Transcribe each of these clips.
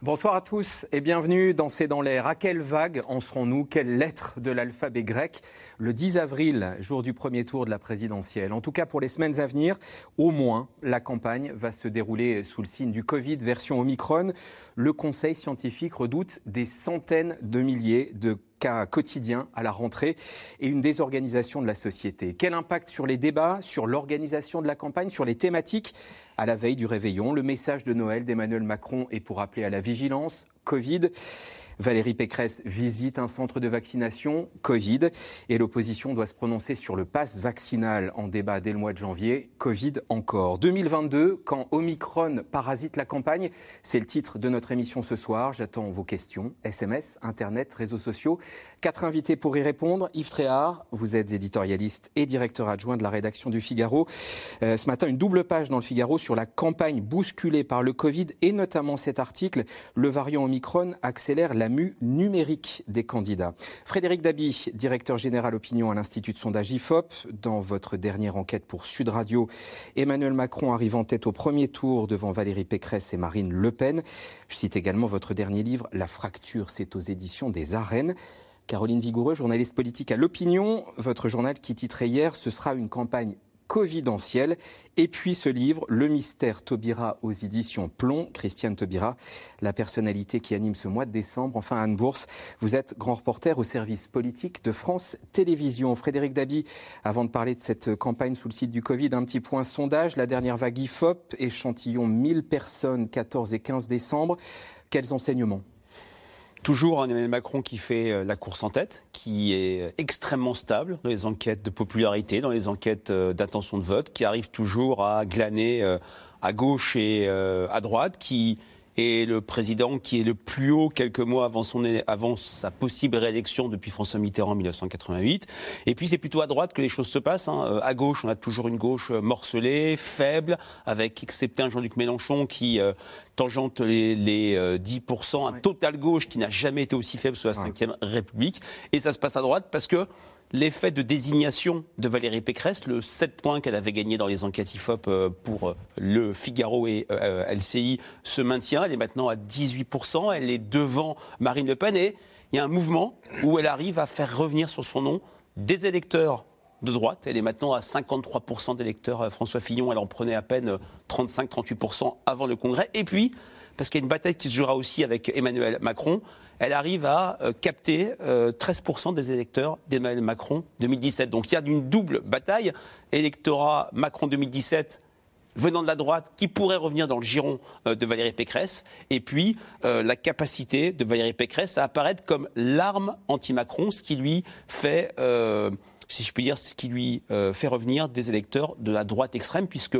Bonsoir à tous et bienvenue dans C'est dans l'air. À quelle vague en serons-nous? Quelle lettre de l'alphabet grec Le 10 avril, jour du premier tour de la présidentielle? En tout cas, pour les semaines à venir, au moins, la campagne va se dérouler sous le signe du Covid version Omicron. Le Conseil scientifique redoute des centaines de milliers de cas quotidiens à la rentrée et une désorganisation de la société. Quel impact sur les débats, sur l'organisation de la campagne, sur les thématiques? À la veille du réveillon Le message de Noël d'Emmanuel Macron est pour appeler à la vigilance, Covid. Valérie Pécresse visite un centre de vaccination Covid et l'opposition doit se prononcer sur le pass vaccinal en débat dès le mois de janvier. Covid encore. 2022, quand Omicron parasite la campagne, c'est le titre de notre émission ce soir. J'attends vos questions, SMS, Internet, réseaux sociaux. Quatre invités pour y répondre. Yves Tréhard, vous êtes éditorialiste et directeur adjoint de la rédaction du Figaro. Euh, ce matin, une double page dans le Figaro sur la campagne bousculée par le Covid et notamment cet article. Le variant Omicron accélère la numérique des candidats. Frédéric Dabi, directeur général opinion à l'Institut de sondage IFOP, dans votre dernière enquête pour Sud Radio, Emmanuel Macron arrive en tête au premier tour devant Valérie Pécresse et Marine Le Pen. Je cite également votre dernier livre, La fracture, c'est aux éditions des arènes. Caroline Vigoureux, journaliste politique à l'opinion, votre journal qui titrait hier, ce sera une campagne covidentiel. Et puis ce livre, Le mystère Taubira aux éditions Plomb, Christiane Taubira, la personnalité qui anime ce mois de décembre. Enfin, Anne Bourse, vous êtes grand reporter au service politique de France Télévisions. Frédéric Dabi, avant de parler de cette campagne sous le site du Covid, un petit point sondage. La dernière vague IFOP, échantillon 1000 personnes, 14 et 15 décembre. Quels enseignements? Toujours un Emmanuel Macron qui fait euh, la course en tête, qui est extrêmement stable dans les enquêtes de popularité, dans les enquêtes euh, d'intention de vote, qui arrive toujours à glaner euh, à gauche et à droite, qui est le président qui est le plus haut quelques mois avant, son, avant sa possible réélection depuis François Mitterrand en 1988. Et puis c'est plutôt à droite que les choses se passent. Hein. À gauche, on a toujours une gauche morcelée, faible, avec excepté un Jean-Luc Mélenchon qui, tangente les, 10%, euh, un total gauche qui n'a jamais été aussi faible sous la Ve République. Et ça se passe à droite parce que l'effet de désignation de Valérie Pécresse, le 7 points qu'elle avait gagné dans les enquêtes IFOP euh, pour euh, le Figaro et LCI, se maintient. Elle est maintenant à 18%. Elle est devant Marine Le Pen. Et il y a un mouvement où elle arrive à faire revenir sur son nom des électeurs de droite. Elle est maintenant à 53% d'électeurs. Euh, François Fillon, elle en prenait à peine 35-38% euh, avant le Congrès. Et puis, parce qu'il y a une bataille qui se jouera aussi avec Emmanuel Macron, elle arrive à euh, capter 13% des électeurs d'Emmanuel Macron 2017. Donc il y a une double bataille. Électorat Macron 2017 venant de la droite qui pourrait revenir dans le giron de Valérie Pécresse, et puis la capacité de Valérie Pécresse à apparaître comme l'arme anti-Macron, ce qui lui fait si je puis dire, ce qui lui euh, fait revenir des électeurs de la droite extrême, puisque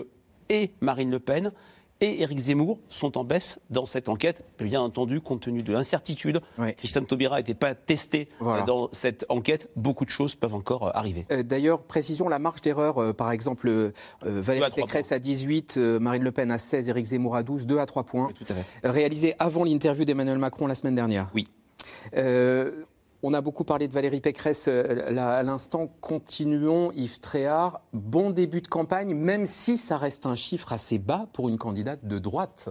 et Marine Le Pen et Éric Zemmour sont en baisse dans cette enquête, bien entendu, compte tenu de l'incertitude. Christiane Taubira n'était pas testée dans cette enquête. Beaucoup de choses peuvent encore euh, arriver. Euh, d'ailleurs, précisons la marge d'erreur. par exemple, Valérie Pécresse à 18, Marine Le Pen à 16, Éric Zemmour à 12, 2 à 3 points. tout à fait. Réalisé avant l'interview d'Emmanuel Macron la semaine dernière. Oui. On a beaucoup parlé de Valérie Pécresse euh, à l'instant. Continuons, Yves Tréhard. Bon début de campagne, même si ça reste un chiffre assez bas pour une candidate de droite.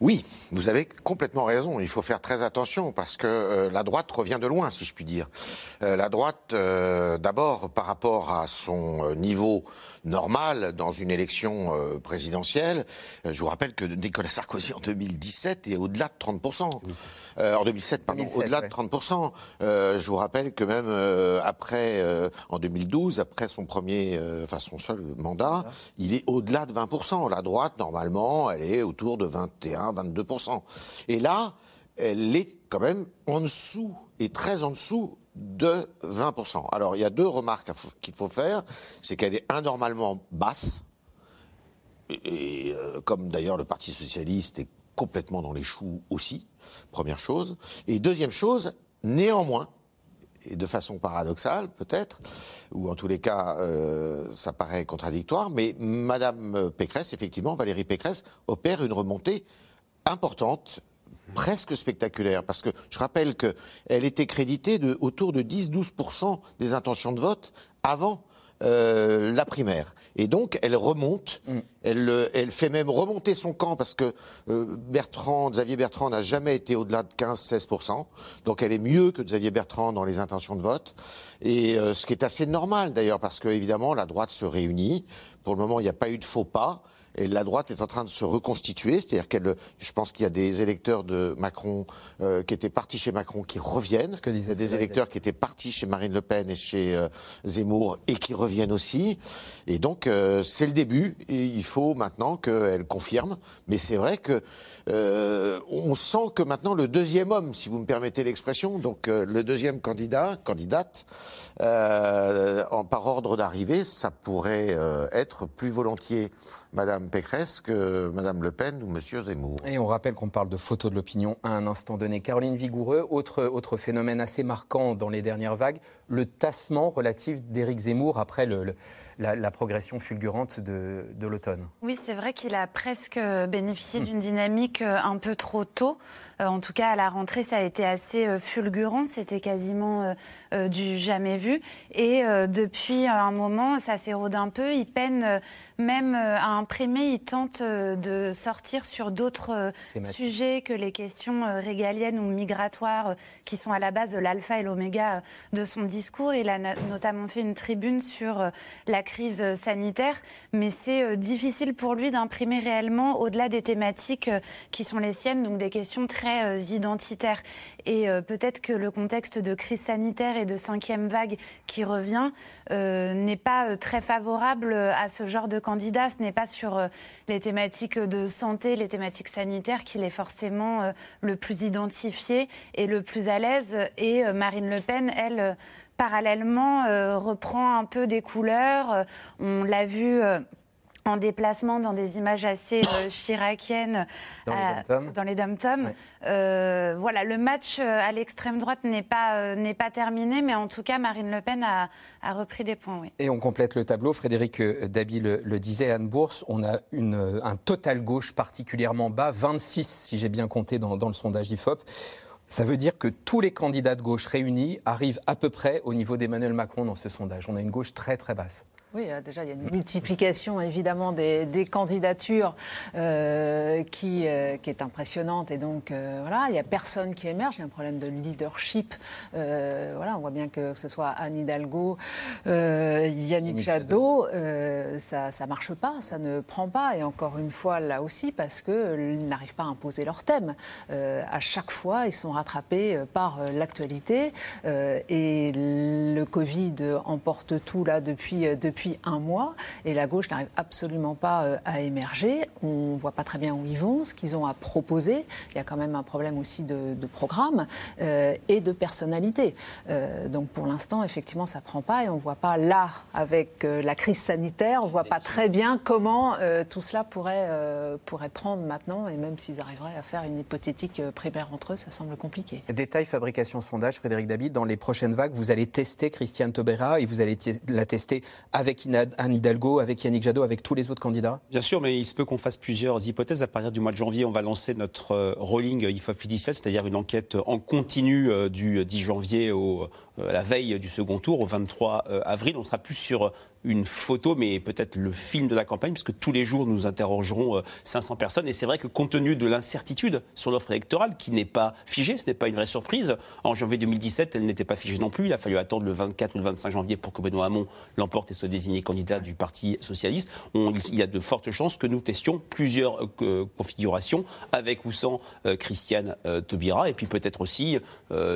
Oui, vous avez complètement raison. Il faut faire très attention parce que euh, la droite revient de loin, si je puis dire. Euh, la droite, d'abord, par rapport à son niveau normal dans une élection euh, présidentielle. Euh, je vous rappelle que Nicolas Sarkozy en 2017 est au-delà de 30%. Euh, en 2007, pardon, au-delà de 30%. je vous rappelle que même après, en 2012, après son premier, enfin son seul mandat, il est au-delà de 20%. La droite, normalement, elle est autour de 21, 22%. Et là, elle est quand même en dessous, et très en dessous de 20%. Alors il y a deux remarques qu'il faut faire. C'est qu'elle est anormalement basse, et, euh, comme d'ailleurs le Parti socialiste est complètement dans les choux aussi, première chose. Et deuxième chose, néanmoins, et de façon paradoxale peut-être, ou en tous les cas euh, ça paraît contradictoire, mais Madame Pécresse, effectivement, Valérie Pécresse, opère une remontée importante presque spectaculaire, parce que je rappelle qu'elle était créditée de autour de 10-12% des intentions de vote avant euh, la primaire. Et donc, elle remonte, mm. elle, euh, elle fait même remonter son camp parce que euh, Bertrand, Xavier Bertrand n'a jamais été au-delà de 15-16%. Donc, elle est mieux que Xavier Bertrand dans les intentions de vote. Et ce qui est assez normal d'ailleurs parce que, évidemment, la droite se réunit. Pour le moment, il n'y a pas eu de faux pas. Et la droite est en train de se reconstituer, c'est-à-dire qu'elle, je pense qu'il y a des électeurs de Macron euh, qui étaient partis chez Macron qui reviennent. Ce que il y a des électeurs qui étaient partis chez Marine Le Pen et chez euh, Zemmour et qui reviennent aussi. Et donc euh, c'est le début. Et il faut maintenant qu'elle confirme. Mais c'est vrai que on sent que maintenant le deuxième homme, si vous me permettez l'expression, donc le deuxième candidat, candidate, en par ordre d'arrivée, ça pourrait être plus volontiers Madame Pécresse que Madame Le Pen ou Monsieur Zemmour. Et on rappelle qu'on parle de photos de l'opinion à un instant donné. Caroline Vigoureux, autre, autre phénomène assez marquant dans les dernières vagues, le tassement relatif d'Éric Zemmour après le la, progression fulgurante de, l'automne. Oui, c'est vrai qu'il a presque bénéficié d'une dynamique euh, un peu trop tôt. Euh, en tout cas, à la rentrée, ça a été assez euh, fulgurant. C'était quasiment du jamais vu. Et depuis un moment, ça s'érode un peu. Il peine même à imprimer. Il tente de sortir sur d'autres sujets que les questions régaliennes ou migratoires qui sont à la base de l'alpha et l'oméga de son discours. Il a notamment fait une tribune sur la crise sanitaire, mais c'est euh, difficile pour lui d'imprimer réellement au-delà des thématiques euh, qui sont les siennes, donc des questions très euh, identitaires. Et peut-être que le contexte de crise sanitaire et de cinquième vague qui revient n'est pas très favorable à ce genre de candidat. Ce n'est pas sur les thématiques de santé, les thématiques sanitaires qu'il est forcément le plus identifié et le plus à l'aise. Et Marine Le Pen, elle, parallèlement, euh, reprend un peu des couleurs. Euh, on l'a vu euh, en déplacement dans des images assez chiraciennes dans les dom-toms. voilà, le match à l'extrême droite n'est pas, n'est pas terminé, mais en tout cas, Marine Le Pen a, a repris des points. Oui. Et on complète le tableau. Frédéric Dabi le, disait, Anne Bourse, on a une, un total gauche particulièrement bas, 26 si j'ai bien compté dans, dans le sondage IFOP. Ça veut dire que tous les candidats de gauche réunis arrivent à peu près au niveau d'Emmanuel Macron dans ce sondage. On a une gauche très très basse. Oui, euh, déjà, il y a une multiplication évidemment des, candidatures euh, qui, euh, qui, est impressionnante. Et donc, voilà, il n'y a personne qui émerge. Il y a un problème de leadership. voilà, on voit bien que, ce soit Anne Hidalgo, Yannick Jadot, ça ne marche pas, ça ne prend pas. Et encore une fois, là aussi, parce qu'ils n'arrivent pas à imposer leur thème. à chaque fois, ils sont rattrapés par l'actualité. et le Covid emporte tout là depuis, depuis depuis un mois et la gauche n'arrive absolument pas euh, à émerger. On ne voit pas très bien où ils vont, ce qu'ils ont à proposer. Il y a quand même un problème aussi de, programme euh, et de personnalité. Euh, donc pour l'instant, effectivement, ça ne prend pas et on ne voit pas là, avec la crise sanitaire, on ne voit pas très bien comment tout cela pourrait, pourrait prendre maintenant et même s'ils arriveraient à faire une hypothétique primaire entre eux, ça semble compliqué. Détail fabrication sondage, Frédéric David, dans les prochaines vagues, vous allez tester Christiane Taubera et vous allez la tester avec avec Anne Hidalgo, avec Yannick Jadot, avec tous les autres candidats Bien sûr, mais il se peut qu'on fasse plusieurs hypothèses. À partir du mois de janvier, on va lancer notre euh, rolling IFOP judiciaire, c'est-à-dire une enquête en continu euh, du 10 janvier au, euh, la veille du second tour, au 23 avril. On sera plus sur une photo, mais peut-être le film de la campagne, puisque tous les jours nous interrogerons 500 personnes. Et c'est vrai que compte tenu de l'incertitude sur l'offre électorale, qui n'est pas figée, ce n'est pas une vraie surprise, en janvier 2017, elle n'était pas figée non plus. Il a fallu attendre le 24 ou le 25 janvier pour que Benoît Hamon l'emporte et se désigné candidat du Parti socialiste, il y a de fortes chances que nous testions plusieurs euh, configurations avec ou sans euh, Christiane euh, Taubira, et puis peut-être aussi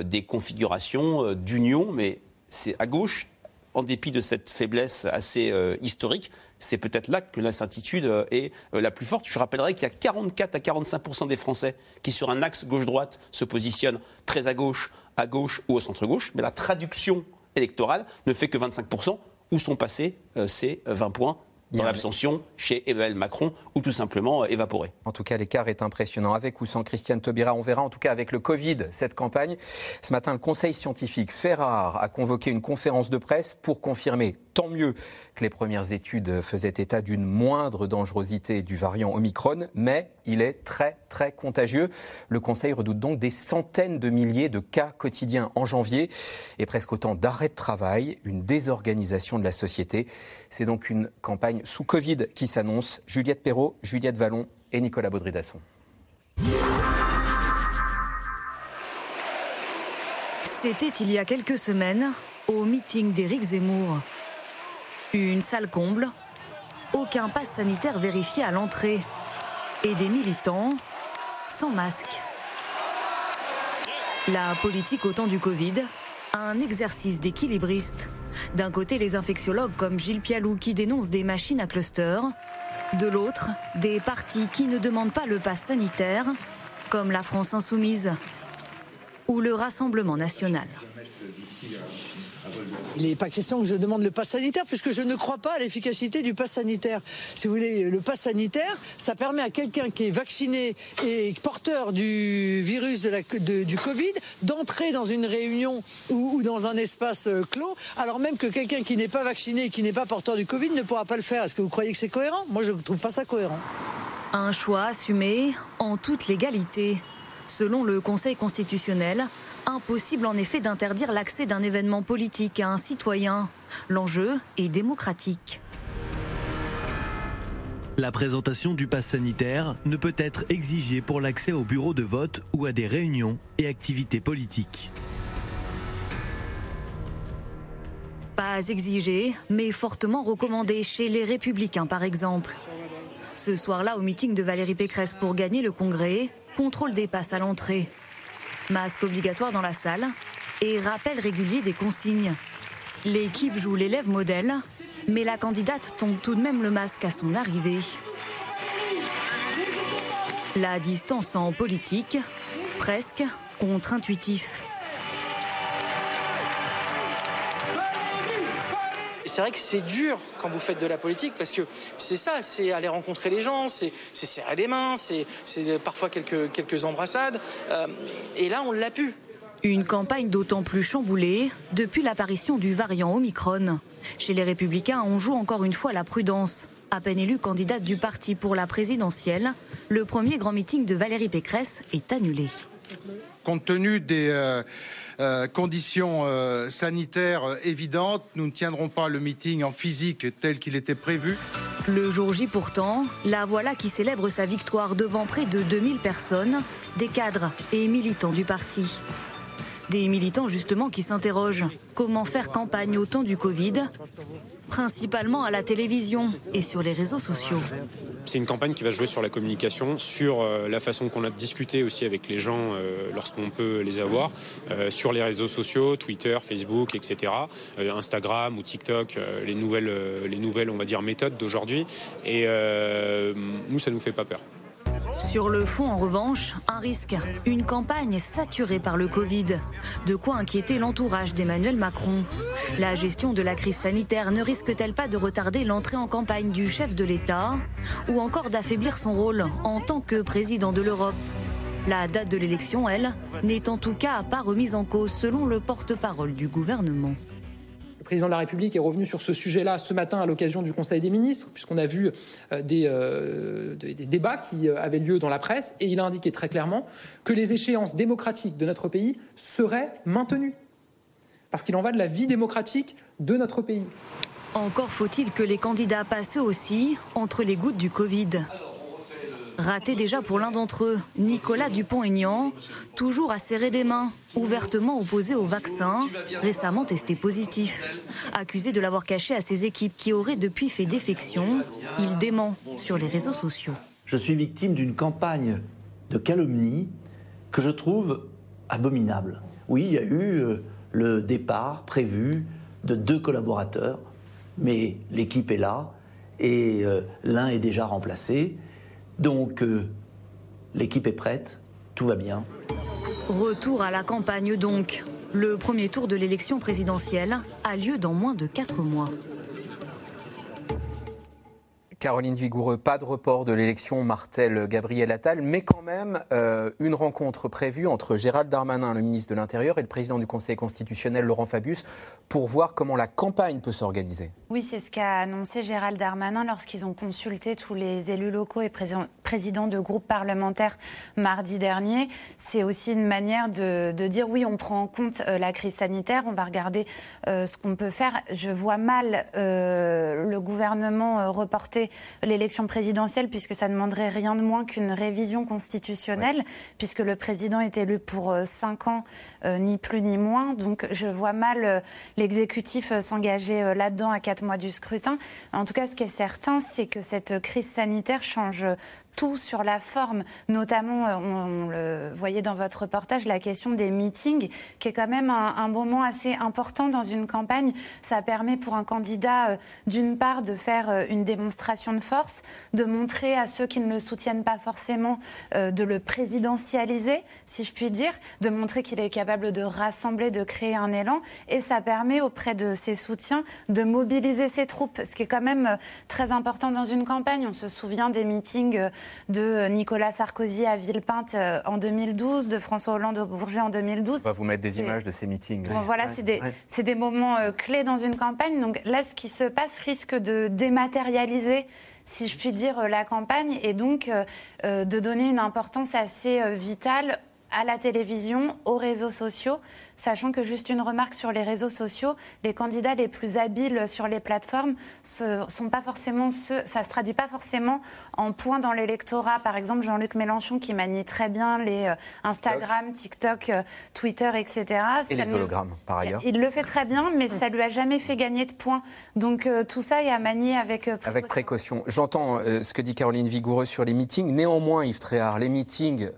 des configurations d'union, mais c'est à gauche, en dépit de cette faiblesse assez historique, c'est peut-être là que l'incertitude est la plus forte. Je rappellerai qu'il y a 44 à 45% des Français qui, sur un axe gauche-droite, se positionnent très à gauche, à gauche ou au centre-gauche, mais la traduction électorale ne fait que 25% où sont passés euh, ces 20 points dans l'abstention chez Emmanuel Macron ou tout simplement évaporé. En tout cas, l'écart est impressionnant. Avec ou sans Christiane Taubira, on verra en tout cas avec le Covid cette campagne. Ce matin, le Conseil scientifique Ferrar a convoqué une conférence de presse pour confirmer tant mieux que les premières études faisaient état d'une moindre dangerosité du variant Omicron, mais il est très très contagieux. Le Conseil redoute donc des centaines de milliers de cas quotidiens en janvier et presque autant d'arrêts de travail, une désorganisation de la société. C'est donc une campagne sous Covid qui s'annonce. Juliette Perrault, Juliette Vallon et Nicolas Baudry-Dasson. C'était il y a quelques semaines au meeting d'Éric Zemmour. Une salle comble, aucun pass sanitaire vérifié à l'entrée et des militants sans masque. La politique au temps du Covid, un exercice d'équilibriste. D'un côté, les infectiologues comme Gilles Pialou qui dénoncent des machines à cluster. De l'autre, des partis qui ne demandent pas le pass sanitaire, comme la France Insoumise ou le Rassemblement National. Il n'est pas question que je demande le pass sanitaire puisque je ne crois pas à l'efficacité du pass sanitaire. Si vous voulez, le pass sanitaire, ça permet à quelqu'un qui est vacciné et porteur du virus de la, du Covid d'entrer dans une réunion ou, dans un espace euh, clos, alors même que quelqu'un qui n'est pas vacciné et qui n'est pas porteur du Covid ne pourra pas le faire. Est-ce que vous croyez que c'est cohérent? Moi, je ne trouve pas ça cohérent. Un choix assumé en toute légalité. Selon le Conseil constitutionnel, Impossible en effet d'interdire l'accès d'un événement politique à un citoyen. L'enjeu est démocratique. La présentation du pass sanitaire ne peut être exigée pour l'accès au bureau de vote ou à des réunions et activités politiques. Pas exigé, mais fortement recommandé chez les républicains par exemple. Ce soir-là, au meeting de Valérie Pécresse pour gagner le Congrès, contrôle des passes à l'entrée. Masque obligatoire dans la salle et rappel régulier des consignes. L'équipe joue l'élève modèle, mais la candidate tombe tout de même le masque à son arrivée. La distance en politique, presque contre-intuitif. C'est vrai que c'est dur quand vous faites de la politique parce que c'est ça, c'est aller rencontrer les gens, c'est serrer les mains, c'est parfois quelques, quelques embrassades. Euh, et là, on l'a pu. Une campagne d'autant plus chamboulée depuis l'apparition du variant Omicron. Chez les Républicains, on joue encore une fois la prudence. À peine élue candidate du parti pour la présidentielle, le premier grand meeting de Valérie Pécresse est annulé. Compte tenu des euh, euh, conditions euh, sanitaires évidentes, nous ne tiendrons pas le meeting en physique tel qu'il était prévu. Le jour J pourtant, la voilà qui célèbre sa victoire devant près de 2000 personnes, des cadres et militants du parti. Des militants justement qui s'interrogent comment faire campagne au temps du Covid? Principalement à la télévision et sur les réseaux sociaux. C'est une campagne qui va jouer sur la communication, sur euh, la façon qu'on a de discuter aussi avec les gens euh, lorsqu'on peut les avoir, euh, sur les réseaux sociaux, Twitter, Facebook, etc., Instagram ou TikTok, les nouvelles, les nouvelles, on va dire, méthodes d'aujourd'hui. Et nous, ça nous fait pas peur. Sur le fond, en revanche, un risque, une campagne saturée par le Covid. De quoi inquiéter l'entourage d'Emmanuel Macron. La gestion de la crise sanitaire ne risque-t-elle pas de retarder l'entrée en campagne du chef de l'État ou encore d'affaiblir son rôle en tant que président de l'Europe? La date de l'élection, elle, n'est en tout cas pas remise en cause selon le porte-parole du gouvernement. Le président de la République est revenu sur ce sujet-là ce matin à l'occasion du Conseil des ministres, puisqu'on a vu euh, euh, des, débats qui euh, avaient lieu dans la presse, et il a indiqué très clairement que les échéances démocratiques de notre pays seraient maintenues, parce qu'il en va de la vie démocratique de notre pays. Encore faut-il que les candidats passent aussi entre les gouttes du Covid. Raté déjà pour l'un d'entre eux, Nicolas Dupont-Aignan, toujours à serrer des mains, ouvertement opposé au vaccin, récemment testé positif. Accusé de l'avoir caché à ses équipes qui auraient depuis fait défection, il dément sur les réseaux sociaux. Je suis victime d'une campagne de calomnie que je trouve abominable. Oui, il y a eu euh, le départ prévu de deux collaborateurs, mais l'équipe est là et euh, l'un est déjà remplacé. Donc, euh, l'équipe est prête, tout va bien. Retour à la campagne donc. Le premier tour de l'élection présidentielle a lieu dans moins de quatre mois. Caroline Vigoureux, pas de report de l'élection Martel-Gabriel Attal, mais quand même euh, une rencontre prévue entre Gérald Darmanin, le ministre de l'Intérieur, et le président du Conseil constitutionnel, Laurent Fabius, pour voir comment la campagne peut s'organiser. Oui, c'est ce qu'a annoncé Gérald Darmanin lorsqu'ils ont consulté tous les élus locaux et présidents de groupes parlementaires mardi dernier. C'est aussi une manière de, dire oui, on prend en compte euh, la crise sanitaire, on va regarder euh, ce qu'on peut faire. Je vois mal le gouvernement reporter l'élection présidentielle, puisque ça ne demanderait rien de moins qu'une révision constitutionnelle, puisque le président est élu pour euh, cinq ans, euh, ni plus ni moins. Donc je vois mal euh, l'exécutif s'engager là-dedans à quatre mois du scrutin. En tout cas, ce qui est certain, c'est que cette crise sanitaire change tout sur la forme, notamment, euh, on, le voyait dans votre reportage, la question des meetings, qui est quand même un, moment assez important dans une campagne. Ça permet pour un candidat, euh, d'une part, de faire euh, une démonstration de force, de montrer à ceux qui ne le soutiennent pas forcément, de le présidentialiser, si je puis dire, de montrer qu'il est capable de rassembler, de créer un élan, et ça permet auprès de ses soutiens de mobiliser ses troupes, ce qui est quand même très important dans une campagne. On se souvient des meetings de Nicolas Sarkozy à Villepinte euh, en 2012, de François Hollande au Bourget en 2012. On va vous mettre des images de ces meetings. voilà, c'est des, des, moments euh, clés dans une campagne. Donc là, ce qui se passe risque de dématérialiser si je puis dire, euh, la campagne et donc de donner une importance assez vitale à la télévision, aux réseaux sociaux, sachant que juste une remarque sur les réseaux sociaux, les candidats les plus habiles sur les plateformes ce sont pas forcément ceux, ça se traduit pas forcément en points dans l'électorat. Par exemple, Jean-Luc Mélenchon qui manie très bien les euh, Instagram, TikTok, euh, Twitter, etc. Et les hologrammes, par ailleurs. Il le fait très bien, mais ça lui a jamais fait gagner de points. Donc euh, tout ça est à manier avec précaution. Avec précaution. J'entends ce que dit Caroline Vigoureux sur les meetings. Néanmoins, Yves Tréhard, les meetings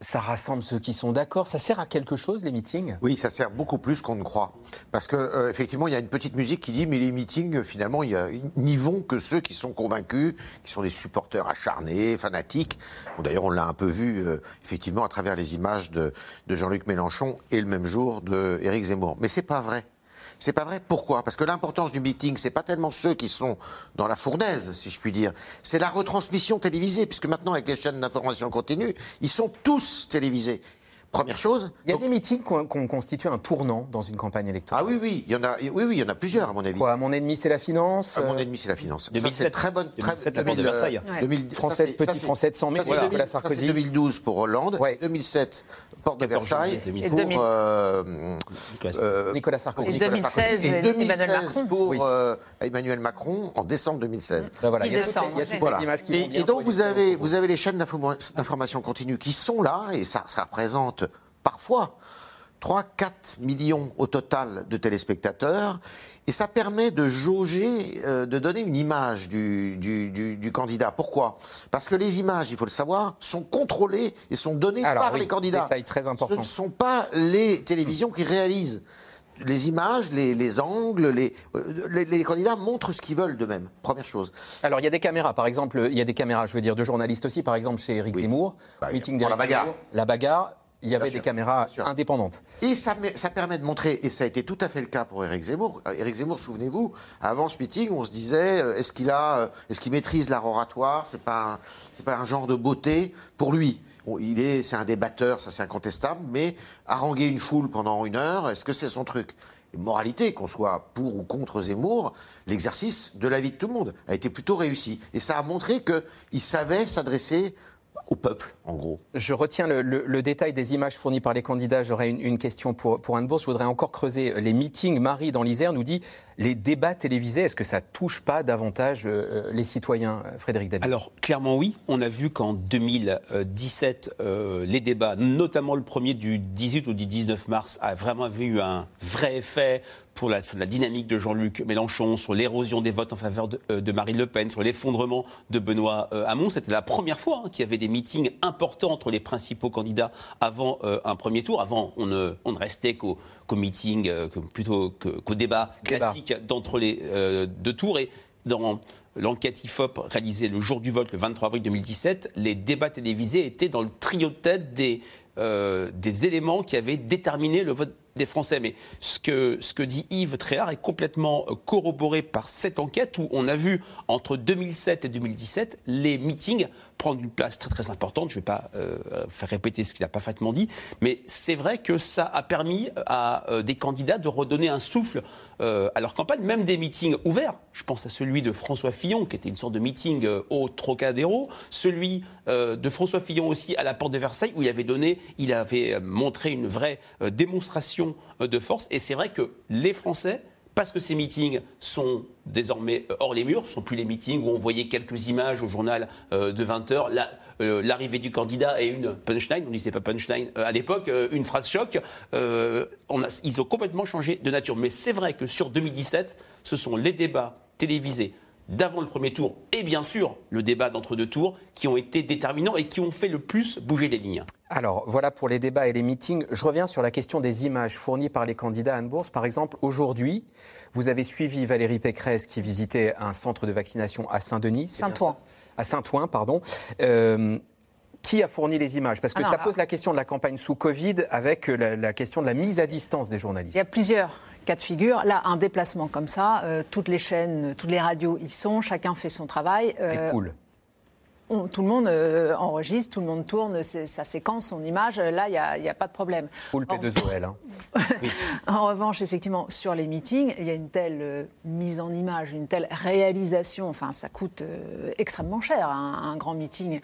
ça rassemble ceux qui sont d'accord. Ça sert à quelque chose, les meetings? Oui, ça sert beaucoup plus qu'on ne croit. Parce que euh, effectivement, il y a une petite musique qui dit, mais les meetings, finalement, n'y vont que ceux qui sont convaincus, qui sont des supporters acharnés, fanatiques. D'ailleurs, on l'a un peu vu, euh, effectivement, à travers les images de, de Jean-Luc Mélenchon et le même jour de Éric Zemmour. Mais c'est pas vrai. C'est pas vrai. Pourquoi? Parce que l'importance du meeting, c'est pas tellement ceux qui sont dans la fournaise, si je puis dire. C'est la retransmission télévisée, puisque maintenant, avec les chaînes d'information continue, ils sont tous télévisés. Première chose. Il y a des meetings qui ont constitué un tournant dans une campagne électorale. Ah oui, oui, il y en a, oui, oui, il y en a plusieurs à mon avis. Quoi, mon ennemi c'est la finance. À mon euh, ennemi c'est la finance. 2007, très bonne. 2007, la de Versailles. Français, petit Français de 100 000 pour Nicolas Sarkozy. 2012 pour Hollande. 2007 porte de Versailles et pour euh, euh, Nicolas Sarkozy. Et 2016, et 2016 pour Emmanuel Macron en décembre 2016. Ben voilà, il y a, toutes les Et donc vous avez vous avez les chaînes d'information continue qui sont là et ça représente parfois 3-4 millions au total de téléspectateurs. Et ça permet de jauger, euh, de donner une image du, du, candidat. Pourquoi? Parce que les images, il faut le savoir, sont contrôlées et sont données par les candidats. très important. Ce ne sont pas les télévisions qui réalisent les images, les, angles, euh, les, les, candidats montrent ce qu'ils veulent d'eux-mêmes. Première chose. Alors il y a des caméras, par exemple, il y a des caméras, je veux dire, de journalistes aussi, par exemple chez Eric Zemmour, bah, meeting la bagarre. la bagarre il y avait des caméras indépendantes. Et ça, ça, permet de montrer, et ça a été tout à fait le cas pour Éric Zemmour. Euh, Éric Zemmour, souvenez-vous, avant ce meeting, on se disait, euh, est-ce qu'il a, euh, est-ce qu'il maîtrise l'art oratoire? C'est pas, c'est pas un genre de beauté pour lui. Il est, c'est un débatteur, ça c'est incontestable, mais haranguer une foule pendant une heure, est-ce que c'est son truc? Moralité, qu'on soit pour ou contre Zemmour, l'exercice de la vie de tout le monde a été plutôt réussi. Et ça a montré qu'il savait s'adresser au peuple, en gros. Je retiens le, détail des images fournies par les candidats. J'aurais une, question pour, pour Anne Bourse. Je voudrais encore creuser les meetings. Marie, dans l'Isère, nous dit les débats télévisés, est-ce que ça touche pas davantage euh, les citoyens, Frédéric David? Alors, clairement, oui. On a vu qu'en 2017, euh, les débats, notamment le premier du 18 ou du 19 mars, a vraiment eu un vrai effet pour la, dynamique de Jean-Luc Mélenchon, sur l'érosion des votes en faveur de, euh, Marine Le Pen, sur l'effondrement de Benoît Hamon. C'était la première fois hein, qu'il y avait des meetings importants entre les principaux candidats avant un premier tour. Avant, on ne, on ne restait qu'au meeting, plutôt qu'au débat classique d'entre les euh, deux tours. Et dans l'enquête IFOP réalisée le jour du vote, le 23 avril 2017, les débats télévisés étaient dans le trio de tête des, euh, des éléments qui avaient déterminé le vote des Français. Mais ce que, ce que dit Yves Tréhard est complètement euh, corroboré par cette enquête où on a vu entre 2007 et 2017 les meetings prendre une place très très importante. Je ne vais pas euh, faire répéter ce qu'il a parfaitement dit, mais c'est vrai que ça a permis à euh, des candidats de redonner un souffle euh, à leur campagne, même des meetings ouverts. Je pense à celui de François Fillon, qui était une sorte de meeting euh, au Trocadéro, celui euh, de François Fillon aussi à la porte de Versailles, où il avait donné, il avait euh, montré une vraie démonstration de force. Et c'est vrai que les Français parce que ces meetings sont désormais euh, hors les murs, ce ne sont plus les meetings où on voyait quelques images au journal euh, de 20h, l'arrivée du candidat et une punchline, on ne disait pas punchline euh, à l'époque, euh, une phrase choc, euh, ils ont complètement changé de nature. Mais c'est vrai que sur 2017, ce sont les débats télévisés d'avant le premier tour et bien sûr le débat d'entre-deux tours qui ont été déterminants et qui ont fait le plus bouger les lignes. Alors, voilà pour les débats et les meetings. Je reviens sur la question des images fournies par les candidats à Anne Bourse. Par exemple, aujourd'hui, vous avez suivi Valérie Pécresse qui visitait un centre de vaccination à Saint-Denis. Saint-Ouen. À Saint-Ouen, pardon. Euh, qui a fourni les images? Parce que ça pose la question de la campagne sous Covid avec la, la question de la mise à distance des journalistes. Il y a plusieurs cas de figure. Là, un déplacement comme ça, euh, toutes les chaînes, toutes les radios y sont, chacun fait son travail. Euh, poules. On- tout le monde euh, enregistre, tout le monde tourne sa séquence, son image. Là, il n'y a, pas de problème. Poules En- P2OL. hein. En revanche, effectivement, sur les meetings, il y a une telle euh, mise en image, une telle réalisation. Enfin, ça coûte euh, extrêmement cher, un, un grand meeting.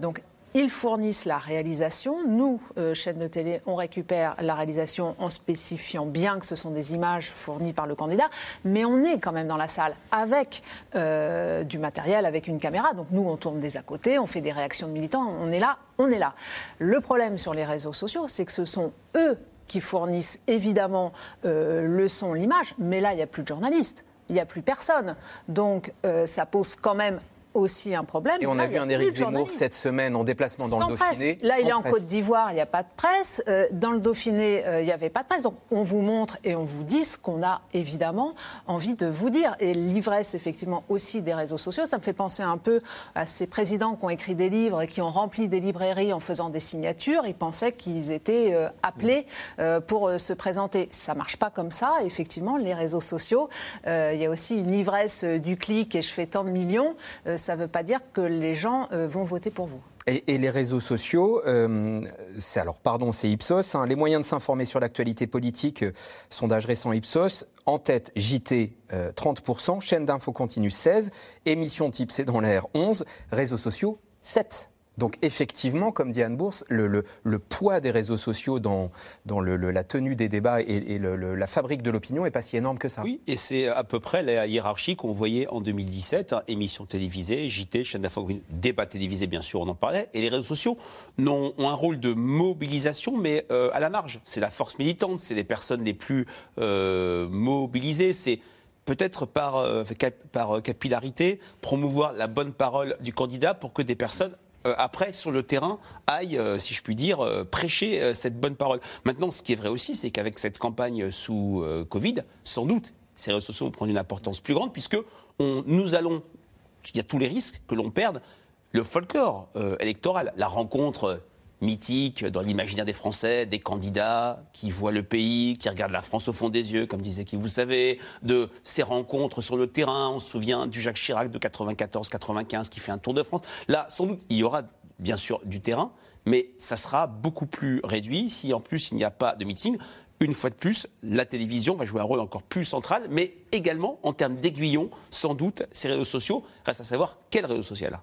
Donc, ils fournissent la réalisation. Nous, euh, chaîne de télé, on récupère la réalisation en spécifiant bien que ce sont des images fournies par le candidat. Mais on est quand même dans la salle avec euh, du matériel, avec une caméra. Donc, nous, on tourne des à côté, on fait des réactions de militants. On est là, on est là. Le problème sur les réseaux sociaux, c'est que ce sont eux qui fournissent évidemment euh, le son, l'image, mais là, il n'y a plus de journalistes, il n'y a plus personne. Donc, ça pose quand même aussi un problème. Et on Là, a vu un Éric Zemmour cette semaine en déplacement dans Sans le presse. Dauphiné. Là, il est en presse. Côte d'Ivoire, il n'y a pas de presse. Euh, dans le Dauphiné, euh, il n'y avait pas de presse. Donc, on vous montre et on vous dit ce qu'on a évidemment envie de vous dire. Et l'ivresse, effectivement, aussi des réseaux sociaux. Ça me fait penser un peu à ces présidents qui ont écrit des livres et qui ont rempli des librairies en faisant des signatures. Ils pensaient qu'ils étaient euh, appelés pour se présenter. Ça marche pas comme ça. Effectivement, les réseaux sociaux, il y a aussi une ivresse du clic et je fais tant de millions. Ça ne veut pas dire que les gens euh, vont voter pour vous. Et, les réseaux sociaux, euh, c'est alors pardon, c'est Ipsos. hein, les moyens de s'informer sur l'actualité politique, euh, sondage récent Ipsos. En tête, JT euh, 30%, chaîne d'info continue 16, émission type C'est dans l'air 11, réseaux sociaux 7. Donc effectivement, comme dit Anne Bourse, le, poids des réseaux sociaux dans, la tenue des débats et, et la fabrique de l'opinion n'est pas si énorme que ça. Oui, et c'est à peu près la hiérarchie qu'on voyait en 2017, hein, émission télévisée, JT, chaîne d'info, débat télévisé bien sûr, on en parlait, et les réseaux sociaux ont un rôle de mobilisation, mais euh, à la marge. C'est la force militante, c'est les personnes les plus euh, mobilisées, c'est peut-être par, euh, par capillarité, promouvoir la bonne parole du candidat pour que des personnes après, sur le terrain, aillent, euh, si je puis dire, euh, prêcher euh, cette bonne parole. Maintenant, ce qui est vrai aussi, c'est qu'avec cette campagne sous euh, Covid, sans doute, ces réseaux sociaux vont prendre une importance plus grande, puisque nous allons, il y a tous les risques que l'on perde le folklore euh, électoral, la rencontre euh, mythique dans l'imaginaire des Français, des candidats qui voient le pays, qui regardent la France au fond des yeux, comme disait qui vous savez, de ces rencontres sur le terrain. On se souvient du Jacques Chirac de 94-95 qui fait un tour de France. Là, sans doute, il y aura bien sûr du terrain, mais ça sera beaucoup plus réduit si en plus il n'y a pas de meeting. Une fois de plus, la télévision va jouer un rôle encore plus central, mais également en termes d'aiguillon, sans doute, ces réseaux sociaux. Reste à savoir quel réseau social.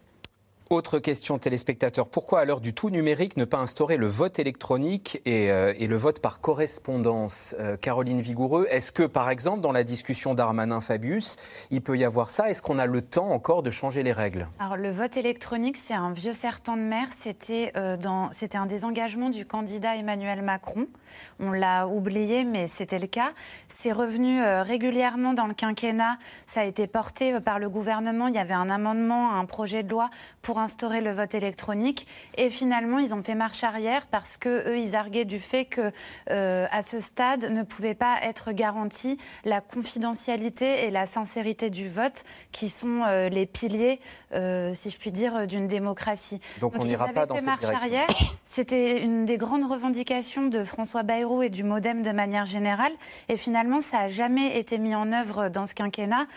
Autre question téléspectateur, pourquoi à l'heure du tout numérique ne pas instaurer le vote électronique et, euh, et le vote par correspondance Euh, Caroline Vigoureux, est-ce que par exemple dans la discussion d'Armanin-Fabius, il peut y avoir ça? Est-ce qu'on a le temps encore de changer les règles? Alors le vote électronique, c'est un vieux serpent de mer. C'était euh, un des engagements du candidat Emmanuel Macron. On l'a oublié, mais c'était le cas. C'est revenu euh, régulièrement dans le quinquennat. Ça a été porté euh, par le gouvernement. Il y avait un amendement, un projet de loi pour instaurer le vote électronique. Et finalement, ils ont fait marche arrière parce que eux, ils arguaient du fait que euh, à ce stade ne pouvait pas être garantie la confidentialité et la sincérité du vote, qui sont euh, les piliers, euh, si je puis dire, d'une démocratie. Donc, on ils n'ira pas dans fait cette marche direction. arrière. C'était une des grandes revendications de François Bayrou et du MoDem de manière générale. Et finalement, ça n'a jamais été mis en œuvre dans ce quinquennat.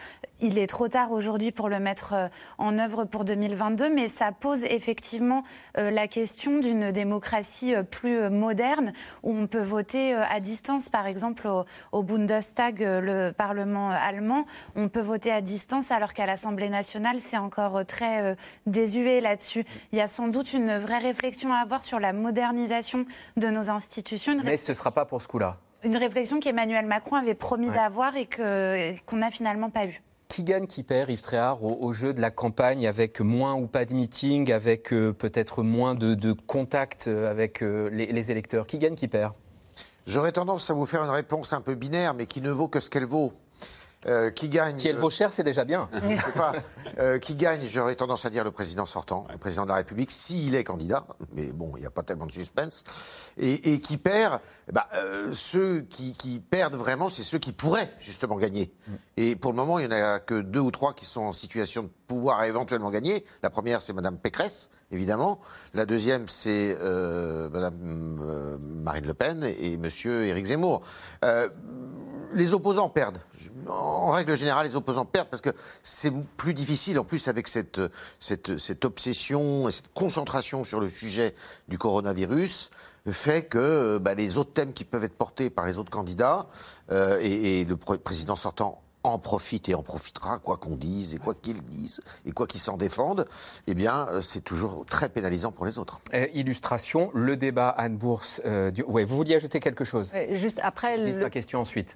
Il est trop tard aujourd'hui pour le mettre euh, en œuvre pour 2022, mais ça pose effectivement euh, la question d'une démocratie euh, plus euh, moderne où on peut voter à distance. Par exemple, au, au Bundestag, le Parlement allemand, on peut voter à distance alors qu'à l'Assemblée nationale, c'est encore très désuet là-dessus. Il y a sans doute une vraie réflexion à avoir sur la modernisation de nos institutions. Mais ce ne sera pas pour ce coup-là. une réflexion qu'Emmanuel Macron avait promis Ouais. d'avoir et que- qu'on n'a finalement pas eue. Qui gagne, qui perd, Yves Tréhard, au, jeu de la campagne, avec moins ou pas de meeting, avec euh, peut-être moins de, de contact euh, avec euh, les électeurs? Qui gagne, qui perd? J'aurais tendance à vous faire une réponse un peu binaire, mais qui ne vaut que ce qu'elle vaut. Euh, qui gagne Si elle vaut cher, c'est déjà bien. Je sais pas. Euh, qui gagne, j'aurais tendance à dire le président sortant, le président de la République, s'il est candidat, mais bon, il n'y a pas tellement de suspense, et, et qui perd, bah, euh, ceux qui, qui perdent vraiment, c'est ceux qui pourraient justement gagner. Et pour le moment, il n'y en a que deux ou trois qui sont en situation de pouvoir éventuellement gagner. La première, c'est Madame Pécresse, évidemment. La deuxième, c'est euh, Madame euh, Marine Le Pen et Monsieur Éric Zemmour. Les opposants perdent. En règle générale, les opposants perdent parce que c'est plus difficile, en plus, avec cette, obsession et cette concentration sur le sujet du coronavirus, fait que bah, les autres thèmes qui peuvent être portés par les autres candidats, euh, et, le pr- président sortant en profite et en profitera, quoi qu'on dise et quoi qu'ils disent et quoi qu'ils s'en défendent, eh bien, euh, c'est toujours très pénalisant pour les autres. Euh, illustration, le débat Anne Bourse. euh, du... ouais, vous vouliez ajouter quelque chose? Ouais, Juste après, Je lise le, ma question ensuite.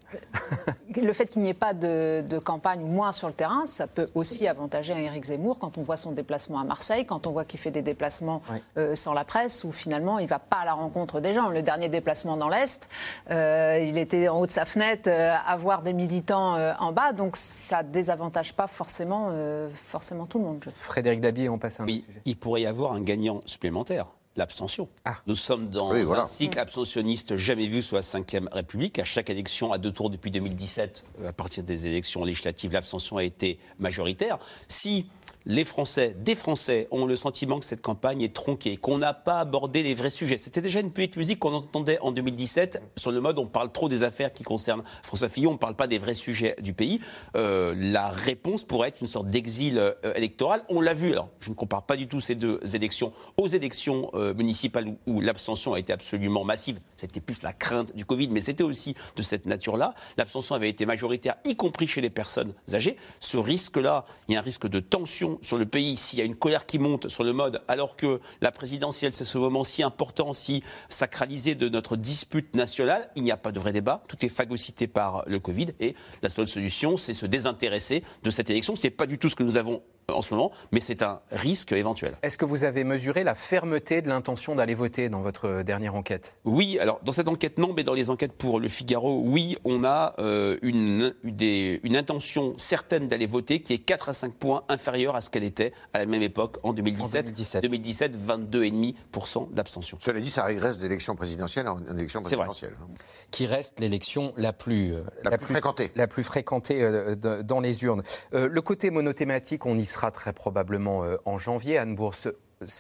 le fait qu'il n'y ait pas de, de campagne ou moins sur le terrain, ça peut aussi avantager un Éric Zemmour quand on voit son déplacement à Marseille, quand on voit qu'il fait des déplacements euh, sans la presse, où finalement il ne va pas à la rencontre des gens. Le dernier déplacement dans l'Est, euh, il était en haut de sa fenêtre euh, à voir des militants euh, en bas, donc ça ne désavantage pas forcément, euh, forcément tout le monde. Frédéric Dabier, on passe à un Oui, autre sujet. il pourrait y avoir un gagnant supplémentaire. L'abstention. Ah. Nous sommes dans Oui, voilà. un cycle abstentionniste jamais vu sous la Ve République. À chaque élection, à deux tours depuis 2017, euh, à partir des élections législatives, l'abstention a été majoritaire. Si les Français, des Français, ont le sentiment que cette campagne est tronquée, qu'on n'a pas abordé les vrais sujets. C'était déjà une petite musique qu'on entendait en 2017 sur le mode on parle trop des affaires qui concernent François Fillon, on ne parle pas des vrais sujets du pays. Euh, la réponse pourrait être une sorte d'exil euh, électoral. On l'a vu, alors je ne compare pas du tout ces deux élections aux élections euh, municipales où, où l'abstention a été absolument massive. C'était plus la crainte du Covid, mais c'était aussi de cette nature-là. L'abstention avait été majoritaire, y compris chez les personnes âgées. Ce risque-là, il y a un risque de tension sur le pays s'il y a une colère qui monte sur le mode, alors que la présidentielle, c'est ce moment si important, si sacralisé de notre dispute nationale. Il n'y a pas de vrai débat. Tout est phagocyté par le Covid. Et la seule solution, c'est se désintéresser de cette élection. Ce n'est pas du tout ce que nous avons en ce moment, mais c'est un risque éventuel. Est-ce que vous avez mesuré la fermeté de l'intention d'aller voter dans votre euh, dernière enquête? Oui, alors dans cette enquête, non, mais dans les enquêtes pour le Figaro, oui, on a euh, une, une des- une intention certaine d'aller voter qui est 4 à 5 points inférieure à ce qu'elle était à la même époque en 2017. 2017. 2017, 22,5% d'abstention. Cela dit, ça régresse d'élection présidentielle en en élection C'est vrai. présidentielle. hein. Qui reste l'élection la plus, euh, La plus fréquentée. la plus fréquentée euh, dans les urnes. Euh, le côté monothématique, on y sera très probablement euh, en janvier. Anne Bourse,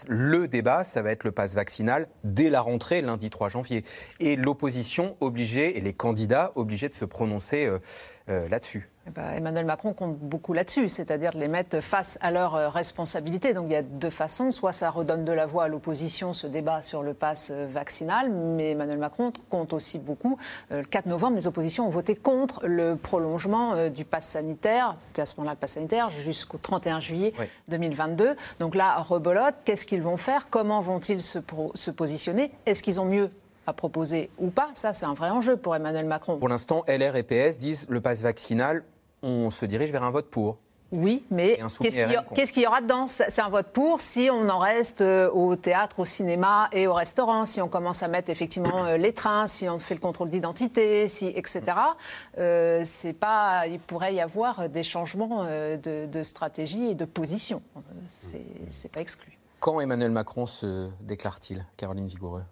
le débat, ça va être le pass vaccinal dès la rentrée, lundi 3 janvier. Et l'opposition obligée, et les candidats obligés de se prononcer euh, là-dessus. Eh ben, Emmanuel Macron compte beaucoup là-dessus, c'est-à-dire de les mettre face à leurs euh, responsabilités. Donc il y a deux façons. Soit ça redonne de la voix à l'opposition, ce débat sur le pass euh, vaccinal, mais Emmanuel Macron compte aussi beaucoup. Le 4 novembre, les oppositions ont voté contre le prolongement du pass sanitaire. C'était à ce moment-là le pass sanitaire jusqu'au 31 juillet Oui. 2022. Donc là, rebolote, qu'est-ce qu'ils vont faire? Comment vont-ils se, se positionner? Est-ce qu'ils ont mieux à proposer ou pas Ça, c'est un vrai enjeu pour Emmanuel Macron. Pour l'instant, LR et PS disent le pass vaccinal, on se dirige vers un vote pour. Oui, mais qu'est-ce qu'il y, aura dedans? C'est un vote pour si on en reste euh, au théâtre, au cinéma et au restaurant, si on commence à mettre effectivement euh, les trains, si on fait le contrôle d'identité, si, etc. Euh, c'est pas, il pourrait y avoir des changements de, stratégie et de position. C'est pas exclu. Quand Emmanuel Macron se déclare-t-il, Caroline Vigoureux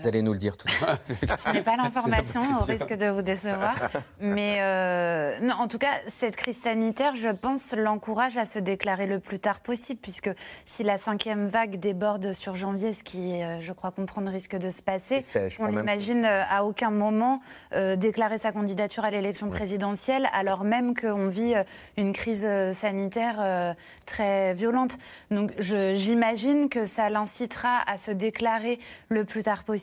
vous allez nous le dire tout de suite. Je n'ai pas l'information, au risque de vous décevoir. Mais euh, non, en tout cas, cette crise sanitaire, je pense, l'encourage à se déclarer le plus tard possible, puisque si la cinquième vague déborde sur janvier, ce qui, euh, je crois comprendre, risque de se passer, on n'imagine euh, à aucun moment déclarer sa candidature à l'élection présidentielle, alors même qu'on vit une crise sanitaire très violente. Donc j'imagine que ça l'incitera à se déclarer le plus tard possible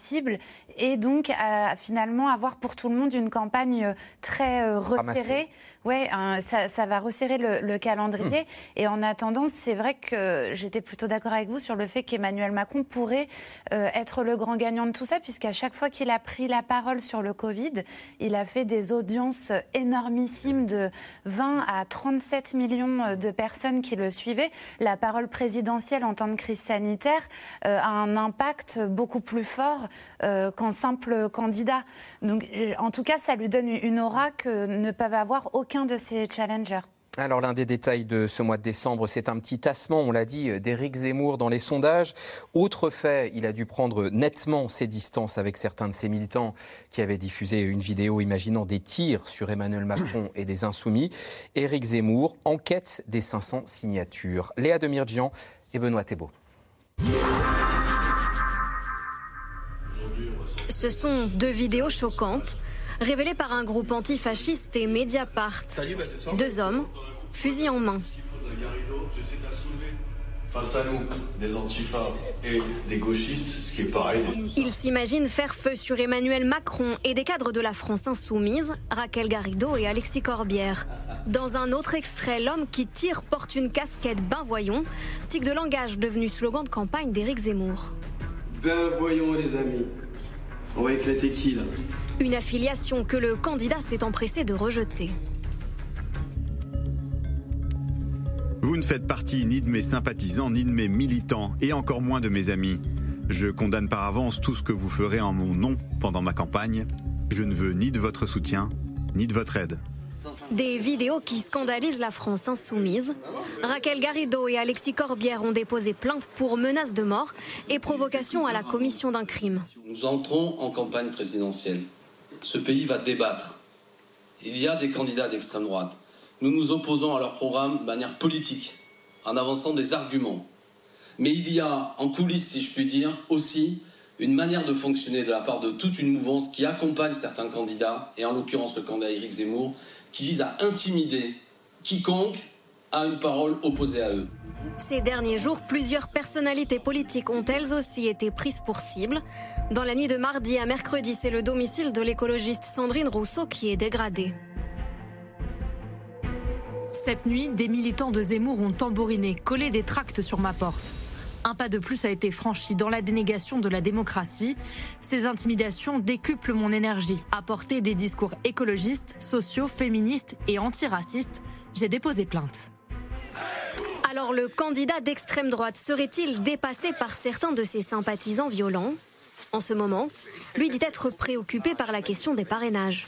et donc à finalement avoir pour tout le monde une campagne euh, très euh, resserrée. Oui, ça, ça, va resserrer le, calendrier. Hmm. Et en attendant, c'est vrai que j'étais plutôt d'accord avec vous sur le fait qu'Emmanuel Macron pourrait euh, être le grand gagnant de tout ça, puisqu'à chaque fois qu'il a pris la parole sur le Covid, il a fait des audiences énormissimes de 20 à 37 millions de personnes qui le suivaient. La parole présidentielle en temps de crise sanitaire euh, a un impact beaucoup plus fort euh, qu'en simple candidat. Donc, en tout cas, ça lui donne une aura que ne peuvent avoir aucun de ces challengers. Alors l'un des détails de ce mois de décembre, c'est un petit tassement, on l'a dit, d'Éric Zemmour dans les sondages. Autre fait, il a dû prendre nettement ses distances avec certains de ses militants qui avaient diffusé une vidéo imaginant des tirs sur Emmanuel Macron et des insoumis. Éric Zemmour, enquête des 500 signatures. Léa Demirjian et Benoît Thébault. Ce sont deux vidéos choquantes révélé par un groupe antifasciste et Mediapart. Deux hommes, fusil en main. Face à nous, des antifas et des gauchistes, ce qui est pareil. Ils s'imaginent faire feu sur Emmanuel Macron et des cadres de la France insoumise, Raquel Garrido et Alexis Corbière. Dans un autre extrait, l'homme qui tire porte une casquette ben voyons, tic de langage devenu slogan de campagne d'Éric Zemmour. Ben voyons les amis, on va éclater qui là? Une affiliation que le candidat s'est empressé de rejeter. Vous ne faites partie ni de mes sympathisants, ni de mes militants, et encore moins de mes amis. Je condamne par avance tout ce que vous ferez en mon nom pendant ma campagne. Je ne veux ni de votre soutien, ni de votre aide. Des vidéos qui scandalisent la France insoumise. Raquel Garrido et Alexis Corbière ont déposé plainte pour menace de mort et provocation à la commission d'un crime. Nous entrons en campagne présidentielle ce pays va débattre. Il y a des candidats d'extrême droite. Nous nous opposons à leur programme de manière politique, en avançant des arguments. Mais il y a en coulisses, si je puis dire, aussi une manière de fonctionner de la part de toute une mouvance qui accompagne certains candidats, et en l'occurrence le candidat Éric Zemmour, qui vise à intimider quiconque a une parole opposée à eux. Ces derniers jours, plusieurs personnalités politiques ont elles aussi été prises pour cible. Dans la nuit de mardi à mercredi, c'est le domicile de l'écologiste Sandrine Rousseau qui est dégradé. Cette nuit, des militants de Zemmour ont tambouriné, collé des tracts sur ma porte. Un pas de plus a été franchi dans la dénégation de la démocratie. Ces intimidations décuplent mon énergie. À porter des discours écologistes, sociaux, féministes et antiracistes, j'ai déposé plainte. Alors le candidat d'extrême droite serait-il dépassé par certains de ses sympathisants violents? En ce moment, lui dit être préoccupé par la question des parrainages.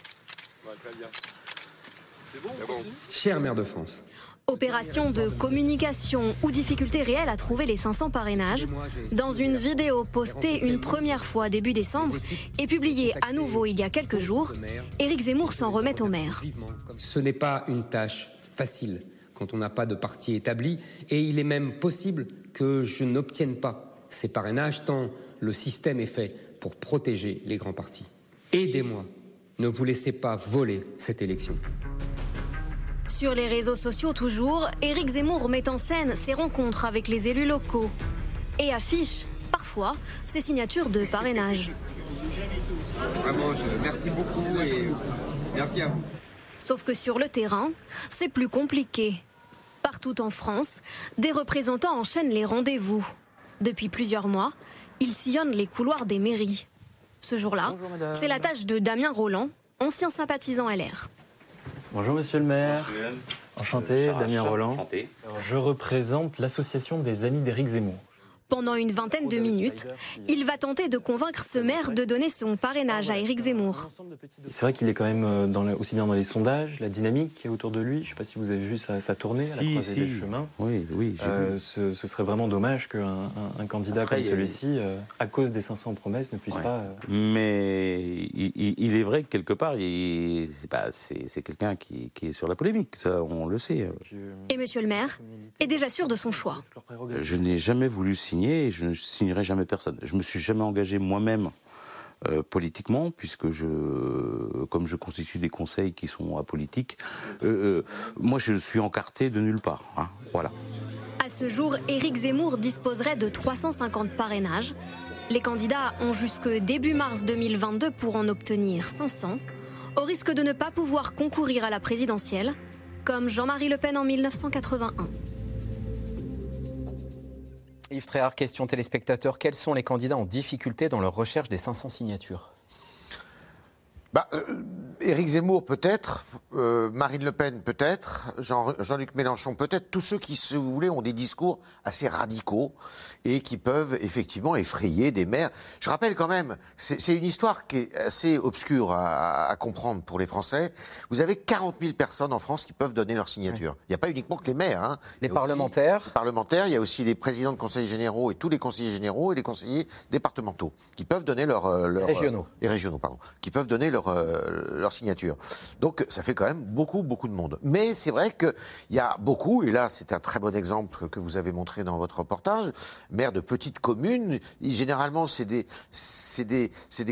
Chère mère de France, Opération de communication ou difficulté réelle à trouver les 500 parrainages. Dans une vidéo postée une première fois début décembre et publiée à nouveau il y a quelques jours, Éric Zemmour s'en remet au maire. Ce n'est pas une tâche facile quand on n'a pas de parti établi, et il est même possible que je n'obtienne pas ces parrainages tant le système est fait pour protéger les grands partis. Aidez-moi, ne vous laissez pas voler cette élection. Sur les réseaux sociaux toujours, Éric Zemmour met en scène ses rencontres avec les élus locaux et affiche parfois ses signatures de parrainage. Vraiment, merci beaucoup et merci à vous. Sauf que sur le terrain, c'est plus compliqué. Partout en France, des représentants enchaînent les rendez-vous. Depuis plusieurs mois, ils sillonnent les couloirs des mairies. Ce jour-là, c'est la tâche de Damien Roland, ancien sympathisant LR. Bonjour monsieur le maire. Enchanté, Charles Damien Roland. enchanté. Je représente l'association des amis d'Éric Zemmour. Pendant une vingtaine de minutes, il va tenter de convaincre ce maire de donner son parrainage à Éric Zemmour. C'est vrai qu'il est quand même euh, dans la- aussi bien dans les sondages, la dynamique qui est autour de lui. Je ne sais pas si vous avez vu sa, sa tournée à la croisée si. des chemins. Oui, oui, j'ai Euh, vu. ce, ce serait vraiment dommage qu'un un, un candidat Après, comme celui-ci, euh, à cause des 500 promesses, ne puisse Ouais. pas. euh, Mais il, il- il est vrai que quelque part, bah, c'est quelqu'un qui, qui est sur la polémique, ça on le sait. Et monsieur le maire est déjà sûr de son choix. Je n'ai jamais voulu signer je ne signerai jamais personne. Je me suis jamais engagé moi-même euh, politiquement, puisque je, comme je constitue des conseils qui sont apolitiques, euh, euh, moi je suis encarté de nulle part. hein. voilà. À ce jour, Éric Zemmour disposerait de 350 parrainages. Les candidats ont jusque début mars 2022 pour en obtenir 500, au risque de ne pas pouvoir concourir à la présidentielle, comme Jean-Marie Le Pen en 1981. Yves Tréhard, question téléspectateur. Quels sont les candidats en difficulté dans leur recherche des 500 signatures? Bah, euh, Éric Zemmour peut-être, euh, Marine Le Pen peut-être, Jean- Jean-Luc Mélenchon peut-être, tous ceux qui, si vous voulez, ont des discours assez radicaux et qui peuvent effectivement effrayer des maires. Je rappelle quand même, c'est c'est une histoire qui est assez obscure à, à comprendre pour les Français. Vous avez 40 000 personnes en France qui peuvent donner leur signature. Il n'y a pas uniquement que les maires. hein. Les aussi parlementaires les parlementaires, il y a aussi les présidents de conseils généraux et tous les conseillers généraux et les conseillers départementaux qui peuvent donner leur... euh, leur Régionaux. les régionaux, pardon, qui peuvent donner leur, euh, leur signature. Donc ça fait quand même beaucoup, beaucoup de monde. Mais c'est vrai qu'il y a beaucoup, et là c'est un très bon exemple que vous avez montré dans votre reportage, maires de petites communes, généralement c'est des,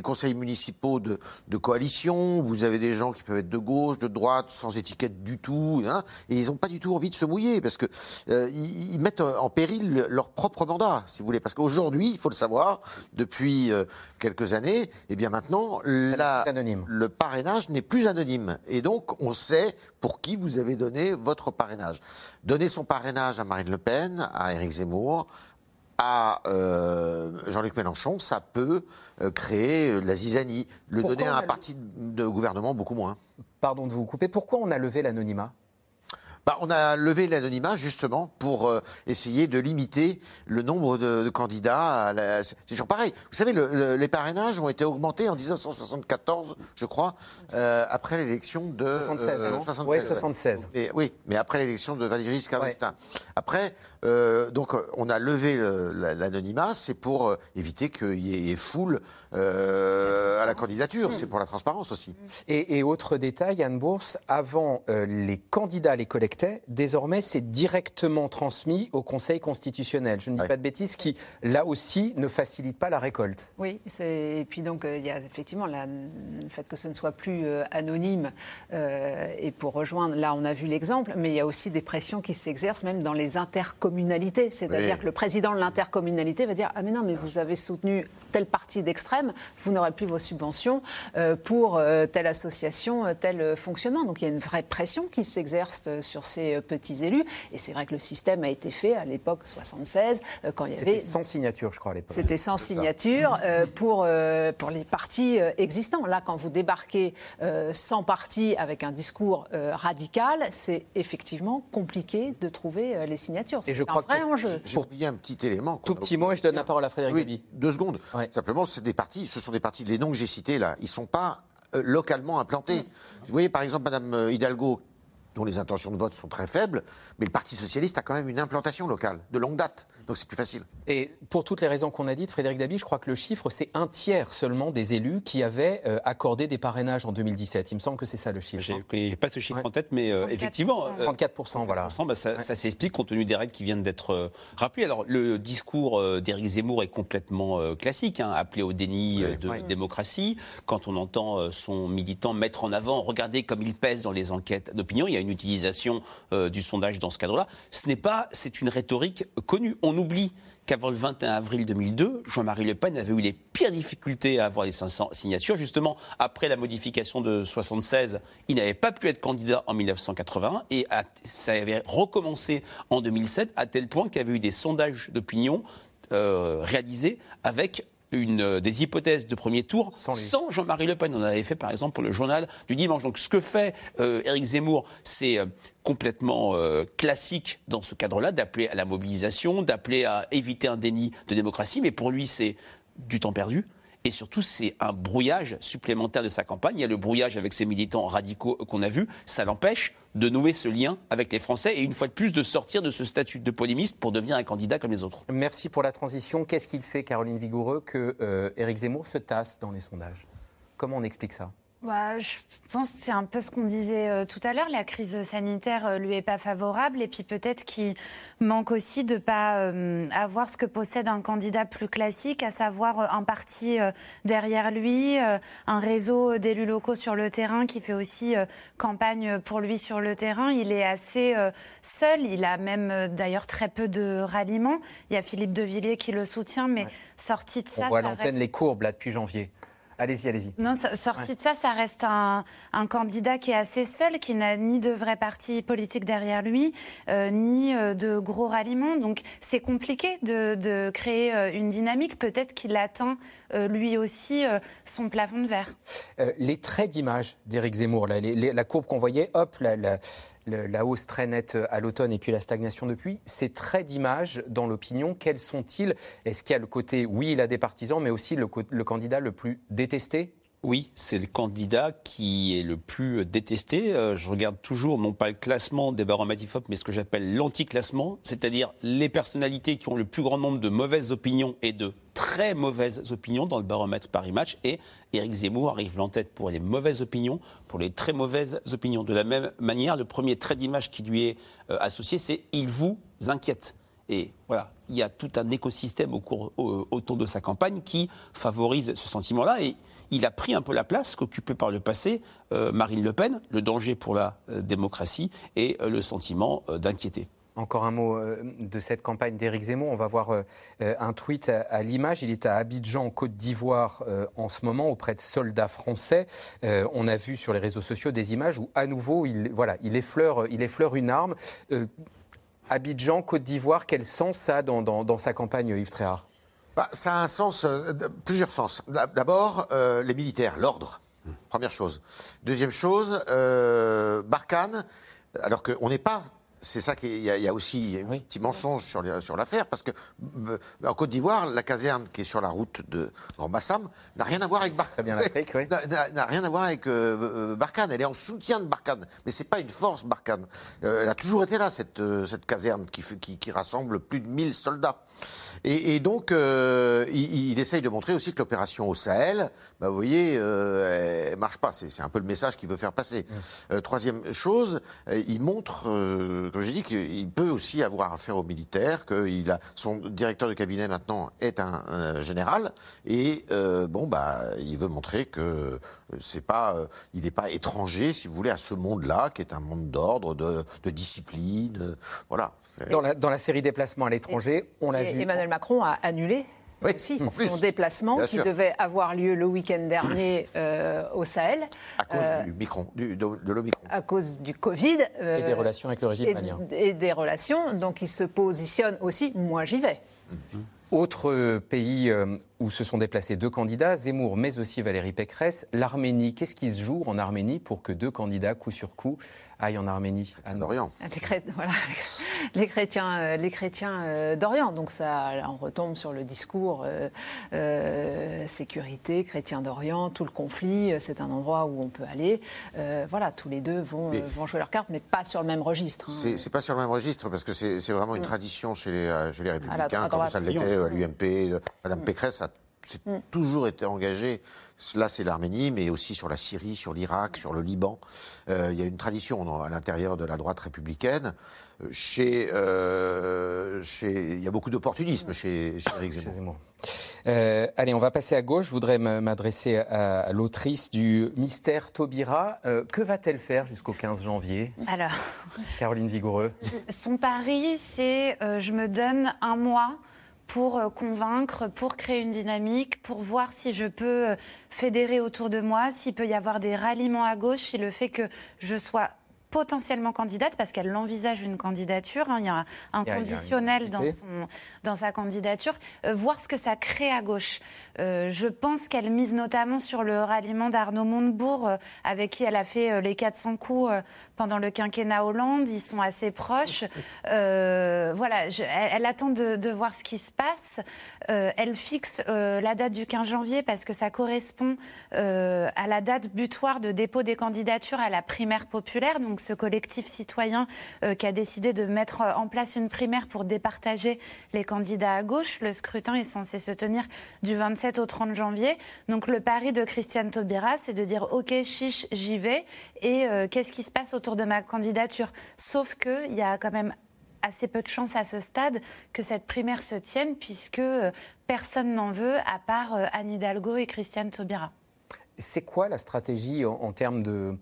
conseils municipaux de, de coalition, vous avez des gens qui peuvent être de gauche, de droite, sans étiquette du tout, hein, et ils n'ont pas du tout envie de se mouiller, parce que euh, ils, ils mettent en péril leur propre mandat, si vous voulez. Parce qu'aujourd'hui, il faut le savoir, depuis euh, quelques années, et bien maintenant, la, le parrainage n'est plus anonyme. Et donc, on sait pour qui vous avez donné votre parrainage. Donner son parrainage à Marine Le Pen, à Éric Zemmour, à euh, Jean-Luc Mélenchon, ça peut euh, créer euh, de la zizanie. Le Pourquoi donner à un le- parti de gouvernement, beaucoup moins. Pardon de vous couper. Pourquoi on a levé l'anonymat? Bah, on a levé l'anonymat justement pour euh, essayer de limiter le nombre de, de candidats. à la- C'est toujours pareil. Vous savez, le- le- les parrainages ont été augmentés en 1974, je crois, euh, après l'élection de 76, non Ouais, 76. Et, oui, mais après l'élection de Valéry Giscard d'Estaing. Après, euh, donc, euh, on a levé le- la- l'anonymat, c'est pour euh, éviter qu'il y ait foule euh, à la candidature. C'est pour la transparence aussi. Et, et autre détail, Anne Bourse, avant euh, les candidats les désormais c'est directement transmis au Conseil constitutionnel. Je ne dis pas de bêtises, qui là aussi ne facilite pas la récolte. Oui, et puis donc euh, il y a effectivement la- le fait que ce ne soit plus euh, anonyme. euh, et pour rejoindre, là on a vu l'exemple, mais il y a aussi des pressions qui s'exercent même dans les intercommunalités. C'est-à-dire Oui. que le président de l'intercommunalité va dire Ah, mais non, mais vous avez soutenu telle partie d'extrême, vous n'aurez plus vos subventions euh, pour euh, telle association, euh, tel fonctionnement. Donc il y a une vraie pression qui s'exerce euh, sur ces euh, petits élus. Et c'est vrai que le système a été fait à l'époque 76, euh, quand il y C'était avait sans signature, je crois, à l'époque. c'était sans signature euh, pour, euh, pour les partis euh, existants. Là, quand vous débarquez euh, sans parti avec un discours euh, radical, c'est effectivement compliqué de trouver euh, les signatures. Et C'est je un crois vrai que- enjeu. J'ai oublié un petit élément. Tout petit mot et je donne la parole à Frédéric Oui, deux secondes. Simplement, c'est des partis, ce sont des partis, les noms que j'ai cités là, ils ne sont pas euh, localement implantés. Vous voyez, par exemple, Madame Hidalgo, dont les intentions de vote sont très faibles, mais le Parti Socialiste a quand même une implantation locale, de longue date. Donc c'est plus facile. Et pour toutes les raisons qu'on a dites, Frédéric Dabi, je crois que le chiffre, c'est un tiers seulement des élus qui avaient euh, accordé des parrainages en 2017. Il me semble que c'est ça le chiffre. hein. Je n'ai pas ce chiffre en tête, mais euh, effectivement. euh, 34%, voilà. bah, ça, ça s'explique compte tenu des règles qui viennent d'être euh, rappelées. Alors, le discours euh, d'Éric Zemmour est complètement euh, classique, hein, appelé au déni de démocratie. Quand on entend euh, son militant mettre en avant, regardez comme il pèse dans les enquêtes d'opinion, il y a une utilisation euh, du sondage dans ce cadre-là. Ce n'est pas, c'est une rhétorique connue. On oublie qu'avant le 21 avril 2002, Jean-Marie Le Pen avait eu les pires difficultés à avoir les 500 signatures. Justement, après la modification de 76, il n'avait pas pu être candidat en 1981 et ça avait recommencé en 2007 à tel point qu'il y avait eu des sondages d'opinion euh, réalisés avec une, euh, des hypothèses de premier tour sans, Jean-Marie Le Pen. On avait fait par exemple pour le journal du dimanche. Donc ce que fait euh, Éric Zemmour, c'est euh, complètement euh, classique dans ce cadre-là, d'appeler à la mobilisation, d'appeler à éviter un déni de démocratie. Mais pour lui, c'est du temps perdu. Et surtout, c'est un brouillage supplémentaire de sa campagne. Il y a le brouillage avec ces militants radicaux qu'on a vus. Ça l'empêche de nouer ce lien avec les Français et une fois de plus de sortir de ce statut de polémiste pour devenir un candidat comme les autres. Merci pour la transition. Qu'est-ce qu'il fait, Caroline Vigoureux, que euh, Éric Zemmour se tasse dans les sondages? Comment on explique ça? Bah, je pense que c'est un peu ce qu'on disait euh, tout à l'heure. La crise sanitaire euh, lui est pas favorable et puis peut-être qu'il manque aussi de pas euh, avoir ce que possède un candidat plus classique, à savoir un parti derrière lui, un réseau d'élus locaux sur le terrain qui fait aussi campagne pour lui sur le terrain. Il est assez seul. Il a même d'ailleurs très peu de ralliements. Il y a Philippe de Villiers qui le soutient, mais sorti de ça. On voit à l'antenne reste- les courbes là depuis janvier. Allez-y, allez-y. non, so- sorti de ça, ça reste un, un candidat qui est assez seul, qui n'a ni de vrai parti politique derrière lui, euh, ni euh, de gros ralliements. Donc c'est compliqué de, de créer euh, une dynamique. Peut-être qu'il atteint euh, lui aussi euh, son plafond de verre. Les traits d'image d'Éric Zemmour, là, les- les- la courbe qu'on voyait, hop, la, la- la- hausse très nette à l'automne et puis la stagnation depuis, ces traits d'image dans l'opinion, quels sont-ils? Est-ce qu'il y a le côté, oui, il a des partisans, mais aussi le candidat le plus détesté? Oui, c'est le candidat qui est le plus détesté. Euh, Je regarde toujours, non pas le classement des baromètres IFOP, mais ce que j'appelle l'anti-classement, c'est-à-dire les personnalités qui ont le plus grand nombre de mauvaises opinions et de très mauvaises opinions dans le baromètre Paris Match. Et Éric Zemmour arrive en tête pour les mauvaises opinions, pour les très mauvaises opinions. De la même manière, le premier trait d'image qui lui est euh, associé, c'est « il vous inquiète ». Et voilà, il y a tout un écosystème autour de sa campagne qui favorise ce sentiment-là. Et il a pris un peu la place qu'occupait par le passé euh, Marine Le Pen, le danger pour la euh, démocratie et euh, le sentiment d'inquiéter. Encore un mot de cette campagne d'Éric Zemmour. On va voir un tweet à, l'image. Il est à Abidjan, en Côte d'Ivoire, en ce moment, auprès de soldats français. On a vu sur les réseaux sociaux des images où, à nouveau, il, voilà, il effleure une arme. Abidjan, Côte d'Ivoire, quel sens ça a dans, dans- dans sa campagne, Yves Tréhard? Bah, ça a un sens, euh, plusieurs sens. D'ab- D'abord, euh, les militaires, l'ordre, première chose. Deuxième chose, euh, Barkhane, alors qu'on n'est pas. C'est ça qu'il y, y a aussi un petit mensonge sur, les- sur l'affaire, parce que euh, en Côte d'Ivoire, la caserne qui est sur la route de Grand Bassam n'a rien à voir avec Barkhane. oui. N'a- rien à voir avec euh, euh, Barkhane. Elle est en soutien de Barkhane, mais c'est pas une force Barkhane. Euh, elle a toujours été là cette cette caserne qui, qui qui rassemble plus de 1000 soldats. Et, et donc, euh, il, il essaye de montrer aussi que l'opération au Sahel, bah, vous voyez, euh, elle marche pas. C'est c'est un peu le message qu'il veut faire passer. Euh, troisième chose, euh, il montre, euh, comme j'ai dit, qu'il peut aussi avoir affaire aux militaires, que il a, son directeur de cabinet maintenant est un, un général, et euh, bon, bah, il veut montrer que c'est pas, euh, il n'est pas étranger, si vous voulez, à ce monde-là, qui est un monde d'ordre, de, de discipline, euh, voilà. Dans la, dans la série déplacements à l'étranger, on l'a Et vu. Emmanuel Macron a annulé aussi son déplacement Bien qui sûr. devait avoir lieu le week-end dernier euh, au Sahel. À cause Euh, du micron, du, de, de l'Omicron. à cause du Covid. euh, Et des relations avec le régime et- malien. Et des relations. Donc il se positionne aussi, moi j'y vais. Autre euh, pays où se sont déplacés deux candidats, Zemmour, mais aussi Valérie Pécresse, l'Arménie. Qu'est-ce qui se joue en Arménie pour que deux candidats, coup sur coup, aillent en Arménie Anne Orient. Les, chré- voilà, les chrétiens, euh, les chrétiens euh, d'Orient. Donc ça, on retombe sur le discours euh, euh, sécurité, chrétiens d'Orient, tout le conflit. C'est un endroit où on peut aller. Euh, voilà, tous les deux vont, Mais- vont jouer leur carte, mais pas sur le même registre. hein. C'est pas sur le même registre parce que c'est vraiment une Mm. tradition chez les, chez les républicains, à comme ça l'était à l'UMP. Madame Pécresse a c'est Mm. toujours été engagée. Là, c'est l'Arménie, mais aussi sur la Syrie, sur l'Irak, sur le Liban. Euh, il y a une tradition dans- à l'intérieur de la droite républicaine. Euh, Chez, euh, chez, il y a beaucoup d'opportunisme chez, chez Éric Zemmour. Euh, allez, on va passer à gauche. Je voudrais m'adresser à, à l'autrice du Mystère Taubira. Euh, que va-t-elle faire jusqu'au 15 janvier? Alors, Caroline Vigoureux. son pari, c'est euh, je me donne un mois pour euh, convaincre, pour créer une dynamique, pour voir si je peux euh, fédérer autour de moi, s'il peut y avoir des ralliements à gauche, si le fait que je sois potentiellement candidate parce qu'elle envisage une candidature. Hein. il y a un, conditionnel dans, son, dans sa candidature. Euh, voir ce que ça crée à gauche. Euh, je pense qu'elle mise notamment sur le ralliement d'Arnaud Montebourg, euh, avec qui elle a fait les 400 coups pendant le quinquennat Hollande. Ils sont assez proches. voilà, elle, attend de, de, voir ce qui se passe. elle fixe la date du 15 janvier parce que ça correspond à la date butoir de dépôt des candidatures à la primaire populaire. Donc ce collectif citoyen euh, qui a décidé de mettre en place une primaire pour départager les candidats à gauche. Le scrutin est censé se tenir du 27 au 30 janvier. Donc le pari de Christiane Taubira, c'est de dire OK, chiche, j'y vais. Et euh, qu'est-ce qui se passe autour de ma candidature? Sauf qu'il y a quand même assez peu de chances à ce stade que cette primaire se tienne, puisque euh, personne n'en veut à part Anne Hidalgo et Christiane Taubira. C'est quoi la stratégie en termes de,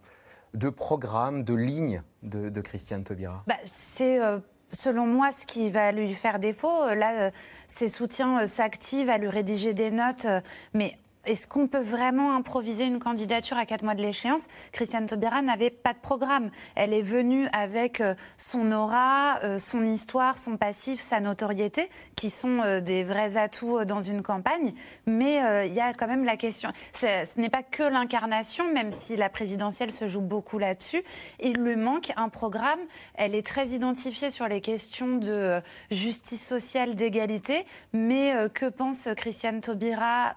de programme, de ligne de, Christiane Taubira? Bah, C'est euh, selon moi ce qui va lui faire défaut. Là, euh, ses soutiens euh, s'activent à lui rédiger des notes, mais est-ce qu'on peut vraiment improviser une candidature à quatre mois de l'échéance? Christiane Taubira n'avait pas de programme. Elle est venue avec euh, son aura, euh, son histoire, son passif, sa notoriété, qui sont euh, des vrais atouts dans une campagne. Mais il y a quand même la question. Ce n'est pas que l'incarnation, même si la présidentielle se joue beaucoup là-dessus. Il lui manque un programme. Elle est très identifiée sur les questions de justice sociale, d'égalité. Mais que pense Christiane Taubira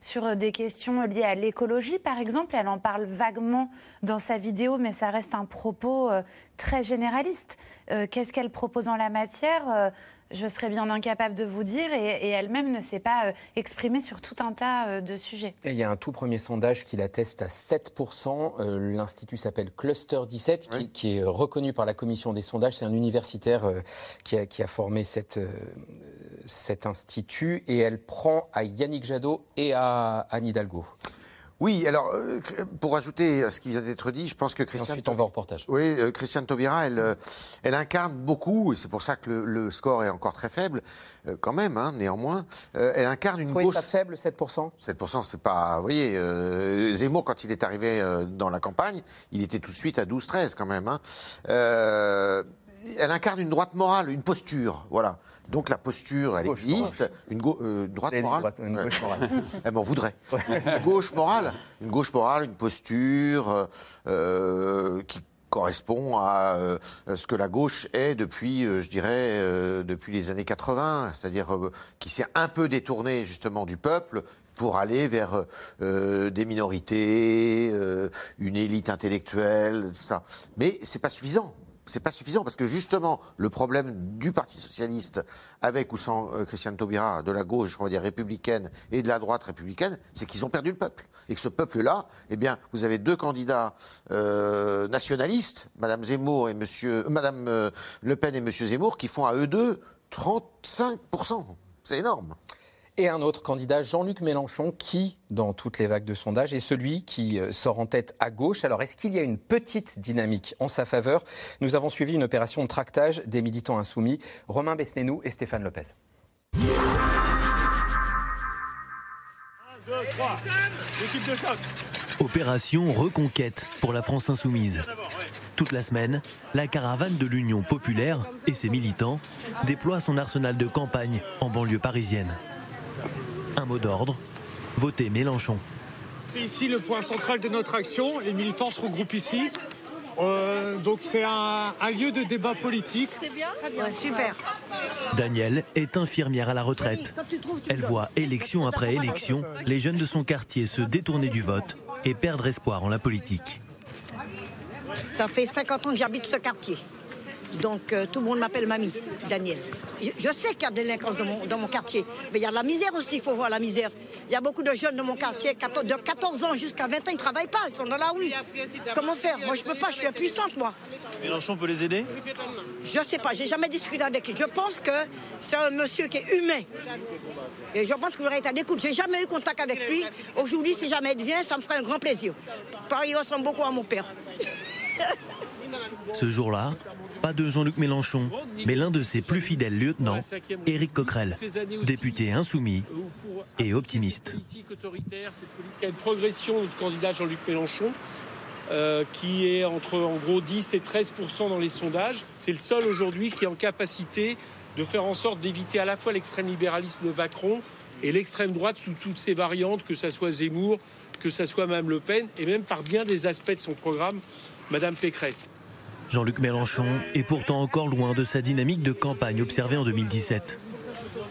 sur des questions liées à l'écologie, par exemple. Elle en parle vaguement dans sa vidéo, mais ça reste un propos euh, très généraliste. Euh, qu'est-ce qu'elle propose en la matière? Euh, je serais bien incapable de vous dire, et, elle-même ne s'est pas exprimée sur tout un tas de sujets. il y a un tout premier sondage qui l'atteste à 7%. L'Institut s'appelle Cluster 17, qui, est reconnu par la commission des sondages. C'est un universitaire qui a, qui, a, formé cette, cet institut et elle prend à Yannick Jadot et à Anne Hidalgo. Oui, alors euh, pour ajouter à ce qui vient d'être dit, je pense que Christiane. Ensuite, on va au reportage. Oui, euh, Christiane Taubira, elle, euh, elle incarne beaucoup, et c'est pour ça que le, score est encore très faible, quand même, hein, néanmoins. elle incarne une gauche. ça faible, 7% 7%, c'est pas. Vous voyez, Zemmour, quand il est arrivé dans la campagne, il était tout de suite à 12-13 quand même. Hein. elle incarne une droite morale, une posture, voilà. Donc la posture, elle existe. Une, euh, droite morale. une gauche morale. elle m'en voudrait. Une gauche morale, une gauche morale, une posture euh, euh, qui correspond à ce que la gauche est depuis, je dirais, depuis les années 80, c'est-à-dire qui s'est un peu détournée justement du peuple pour aller vers des minorités, une élite intellectuelle, tout ça. Mais c'est pas suffisant c'est pas suffisant parce que justement le problème du Parti socialiste avec ou sans euh, Christiane Taubira de la gauche, on va dire républicaine et de la droite républicaine, c'est qu'ils ont perdu le peuple et que ce peuple-là, eh bien, vous avez deux candidats euh, nationalistes, Madame Zemmour et Monsieur, euh, Madame Le Pen et Monsieur Zemmour, qui font à eux deux 35% C'est énorme. Et un autre candidat, Jean-Luc Mélenchon, qui, dans toutes les vagues de sondage, est celui qui euh, sort en tête à gauche. Alors, est-ce qu'il y a une petite dynamique en sa faveur? Nous avons suivi une opération de tractage des militants insoumis, Romain Besnénou et Stéphane Lopez. 1, 2, 3, l'équipe de choc. Opération Reconquête pour la France insoumise. Toute la semaine, la caravane de l'Union populaire et ses militants déploient son arsenal de campagne en banlieue parisienne. Un mot d'ordre, voter Mélenchon. C'est ici le point central de notre action. Les militants se regroupent ici. Euh, donc c'est un, lieu de débat politique. C'est bien, super. Danielle est infirmière à la retraite. Elle voit élection après élection les jeunes de son quartier se détourner du vote et perdre espoir en la politique. Ça fait 50 ans que j'habite ce quartier. Donc euh, tout le monde m'appelle mamie, Daniel. Je, sais qu'il y a des délinquance dans mon, quartier, mais il y a la misère aussi, il faut voir la misère. Il y a beaucoup de jeunes dans mon quartier, de 14 ans jusqu'à 20 ans, ils ne travaillent pas, ils sont dans la rue. Comment faire? Moi, je ne peux pas, je suis impuissante, moi. Mélenchon peut les aider? Je ne sais pas, j'ai jamais discuté avec lui. Je pense que c'est un monsieur qui est humain. Et je pense qu'il aurait été à l'écoute. J'ai jamais eu contact avec lui. Aujourd'hui, si jamais il vient, ça me ferait un grand plaisir. Paris ressemble beaucoup à mon père. Ce jour-là, pas de Jean-Luc Mélenchon, mais l'un de ses plus fidèles lieutenants, Éric Coquerel, député insoumis et optimiste. Cette progression du candidat Jean-Luc Mélenchon. euh, qui est entre en gros 10 et 13 dans les sondages. C'est le seul aujourd'hui qui est en capacité de faire en sorte d'éviter à la fois l'extrême libéralisme de Macron et l'extrême droite sous toutes ses variantes, que ce soit Zemmour, que ce soit Mme Le Pen, et même par bien des aspects de son programme, Mme Pécresse. Jean-Luc Mélenchon est pourtant encore loin de sa dynamique de campagne observée en 2017.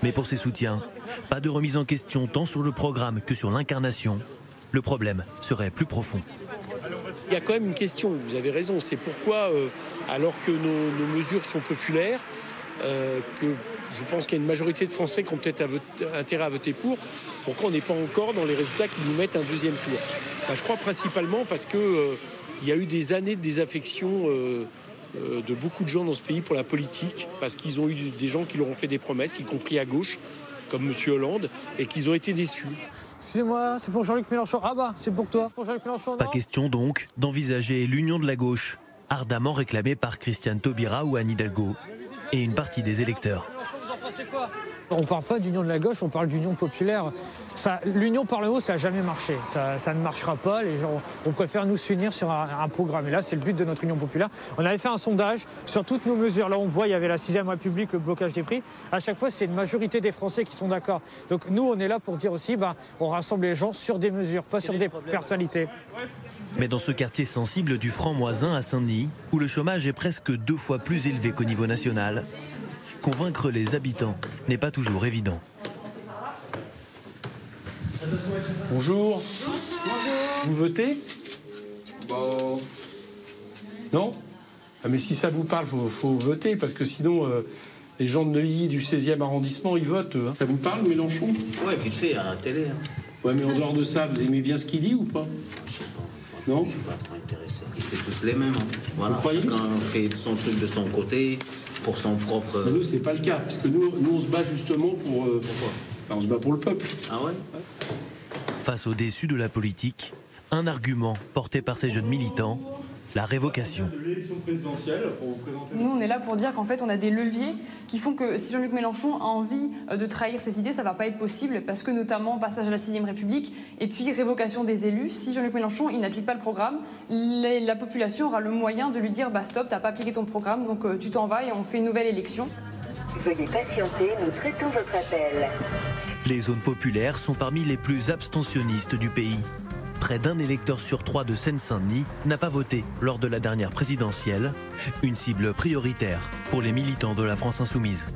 Mais pour ses soutiens, pas de remise en question tant sur le programme que sur l'incarnation. Le problème serait plus profond. Il y a quand même une question, vous avez raison, c'est pourquoi, euh, alors que nos, mesures sont populaires, euh, que je pense qu'il y a une majorité de Français qui ont peut-être intérêt à voter pour, pourquoi on n'est pas encore dans les résultats qui nous mettent un deuxième tour? Bah, Je crois principalement parce qu'il euh, y a eu des années de désaffection de beaucoup de gens dans ce pays pour la politique, parce qu'ils ont eu des gens qui leur ont fait des promesses, y compris à gauche, comme M. Hollande, et qu'ils ont été déçus. Excusez-moi, c'est pour Jean-Luc Mélenchon. Ah bah, c'est pour toi, pour Jean-Luc Mélenchon. Pas question donc d'envisager l'union de la gauche, ardemment réclamée par Christiane Taubira ou Anne Hidalgo, et une partie des électeurs. On ne parle pas d'union de la gauche, on parle d'union populaire. L'union par le haut, ça n'a jamais marché. Ça, ne marchera pas. Les gens, on préfère nous s'unir sur un, programme. Et là, c'est le but de notre union populaire. On avait fait un sondage sur toutes nos mesures. Là, on voit, il y avait la 6 République, le blocage des prix. À chaque fois, c'est une majorité des Français qui sont d'accord. Donc nous, on est là pour dire aussi, bah, on rassemble les gens sur des mesures, pas sur des personnalités. Mais dans ce quartier sensible du Franc-Moisin à Saint-Denis, où le chômage est presque deux fois plus élevé qu'au niveau national, convaincre les habitants n'est pas toujours évident. Bonjour. Vous votez? Bon. Non? Ah, Mais si ça vous parle, il faut, voter, parce que sinon, euh, les gens de Neuilly, du 16e arrondissement, ils votent. Hein. Ça vous parle, Mélenchon? Ouais, vite fait, à la télé. Hein. Ouais, mais en dehors de ça, vous aimez bien ce qu'il dit ou pas? Non? Je suis pas trop intéressé. C'est tous les mêmes. Hein. Voilà, chacun fait son truc de son côté pour son propre. nous, c'est pas le cas, parce que nous, nous on se bat justement pour. Euh, pourquoi On se bat pour le peuple. Ah ouais, Face au déçu de la politique, un argument porté par ces jeunes militants la révocation. Nous, on est là pour dire qu'en fait, on a des leviers qui font que si Jean-Luc Mélenchon a envie euh, de trahir ses idées, ça ne va pas être possible parce que notamment passage à la 6 République et puis révocation des élus. Si Jean-Luc Mélenchon il n'applique pas le programme, la population aura le moyen de lui dire bah stop, t'as pas appliqué ton programme, donc euh, tu t'en vas et on fait une nouvelle élection. Veuillez patienter, nous traitons votre appel. Les zones populaires sont parmi les plus abstentionnistes du pays près d'un électeur sur trois de Seine-Saint-Denis n'a pas voté lors de la dernière présidentielle, une cible prioritaire pour les militants de la France insoumise.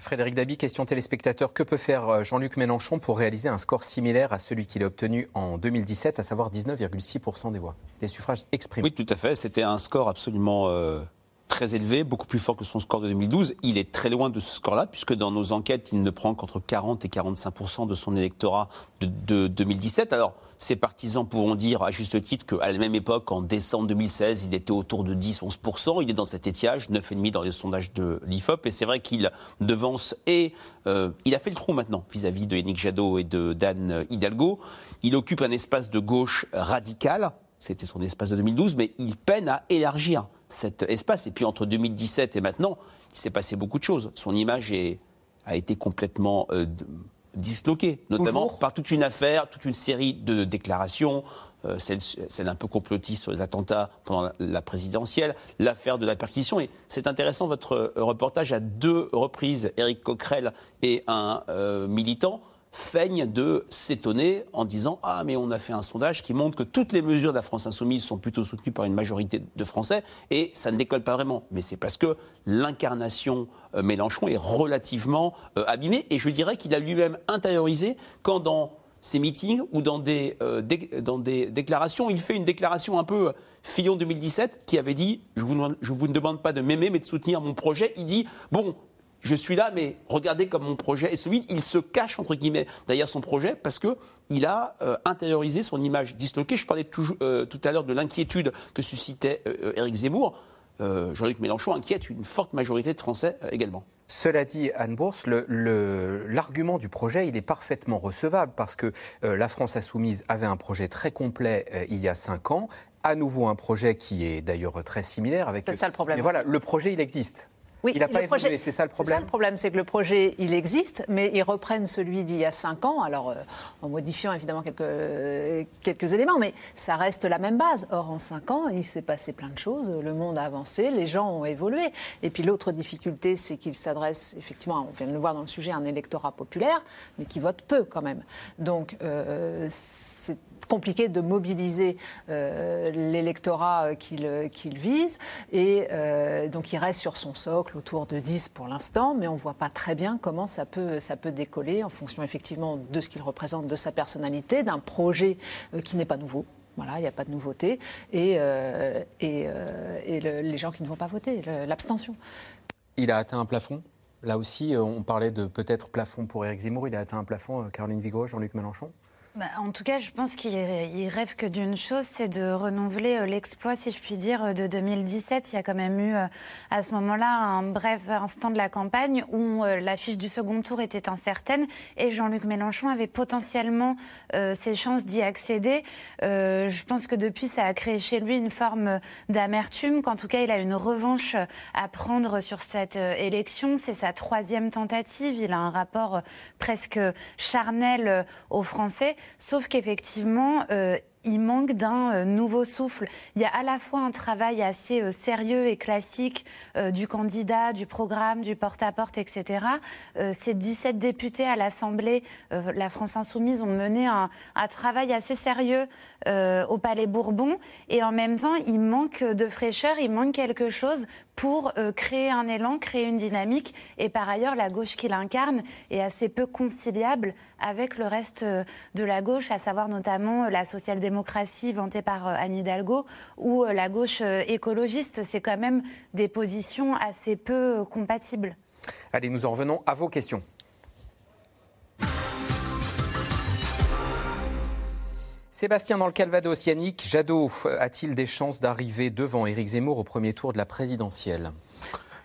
Frédéric Dabi, question téléspectateur. Que peut faire euh, Jean-Luc Mélenchon pour réaliser un score similaire à celui qu'il a obtenu en 2017, à savoir 19,6% des voix, des suffrages exprimés Oui, tout à fait. C'était un score absolument euh, très élevé, beaucoup plus fort que son score de 2012. Il est très loin de ce score-là, puisque dans nos enquêtes, il ne prend qu'entre 40 et 45% de son électorat de, 2017. Alors, ses partisans pourront dire à juste titre qu'à la même époque, en décembre 2016, il était autour de 10-11%. Il est dans cet étiage, 9,5% dans les sondages de l'IFOP. Et c'est vrai qu'il devance et euh, il a fait le trou maintenant vis-à-vis de Yannick Jadot et de Dan Hidalgo. Il occupe un espace de gauche radical. C'était son espace de 2012, mais il peine à élargir cet espace. Et puis entre 2017 et maintenant, il s'est passé beaucoup de choses. Son image a été complètement euh, disloquée, notamment par toute une affaire, toute une série de déclarations, euh, celle, un peu complotiste sur les attentats pendant la, présidentielle, l'affaire de la perquisition. Et c'est intéressant, votre reportage à deux reprises, Éric Coquerel et un euh, militant feignent de s'étonner en disant Ah, mais on a fait un sondage qui montre que toutes les mesures de la France insoumise sont plutôt soutenues par une majorité de Français et ça ne décolle pas vraiment. Mais c'est parce que l'incarnation euh, Mélenchon est relativement euh, abîmée et je dirais qu'il a lui-même intériorisé quand dans ses meetings ou dans des, euh, dans des déclarations, il fait une déclaration un peu Fillon 2017 qui avait dit je vous, je vous ne demande pas de m'aimer mais de soutenir mon projet. Il dit Bon, je suis là, mais regardez comme mon projet est solide. Il se cache, entre guillemets, derrière son projet parce qu'il a euh, intériorisé son image disloquée. Je parlais euh, tout à l'heure de l'inquiétude que suscitait euh, Éric Zemmour. Jean-Luc Mélenchon inquiète une forte majorité de Français également. Cela dit, Anne Bourse, l'argument du projet, il est parfaitement recevable parce que la France insoumise avait un projet très complet il y a cinq ans, à nouveau un projet qui est d'ailleurs très similaire. C'est ça le problème. Mais voilà, le projet, il existe. Oui, il n'a pas projet- évolué, c'est ça le C'est problème ça le problème, c'est que le projet, il existe, mais ils reprennent celui d'il y a cinq ans, alors euh, en modifiant évidemment quelques, euh, quelques éléments, mais ça reste la même base. Or, en cinq ans, il s'est passé plein de choses, le monde a avancé, les gens ont évolué. Et puis l'autre difficulté, c'est qu'il s'adresse, effectivement, on vient de le voir dans le sujet, à un électorat populaire, mais qui vote peu quand même. Donc, euh, c'est compliqué de mobiliser euh, l'électorat euh, qu'il euh, qu'il vise. Et donc il reste sur son socle autour de 10 pour l'instant, mais on ne voit pas très bien comment ça peut, décoller en fonction effectivement de ce qu'il représente, de sa personnalité, d'un projet qui n'est pas nouveau. Voilà, il n'y a pas de nouveauté. Et, et, et le- les gens qui ne vont pas voter, l'abstention. Il a atteint un plafond Là aussi, on parlait de peut-être plafond pour Éric Zemmour. Il a atteint un plafond, Caroline Vigo, Jean-Luc Mélenchon Bah, en tout cas, je pense qu'il il rêve que d'une chose, c'est de renouveler euh, l'exploit, si je puis dire, euh, de 2017. Il y a quand même eu, euh, à ce moment-là, un bref instant de la campagne où l'affiche du second tour était incertaine et Jean-Luc Mélenchon avait potentiellement euh, ses chances d'y accéder. Euh, je pense que depuis, ça a créé chez lui une forme d'amertume, qu'en tout cas, il a une revanche à prendre sur cette élection. C'est sa troisième tentative. Il a un rapport presque charnel aux Français. Sauf qu'effectivement, euh, il manque d'un euh, nouveau souffle. Il y a à la fois un travail assez euh, sérieux et classique du candidat, du programme, du porte-à-porte, etc. Ces 17 députés à l'Assemblée, la France Insoumise, ont mené un, travail assez sérieux au Palais Bourbon. Et en même temps, il manque de fraîcheur, il manque quelque chose pour euh, créer un élan, créer une dynamique. Et par ailleurs, la gauche qu'il incarne est assez peu conciliable avec le reste euh, de la gauche, à savoir notamment euh, la social-démocratie vantée par Anne Hidalgo ou la gauche écologiste. C'est quand même des positions assez peu compatibles. Allez, nous en revenons à vos questions. Sébastien dans le Calvados, Yannick Jadot a-t-il des chances d'arriver devant Éric Zemmour au premier tour de la présidentielle?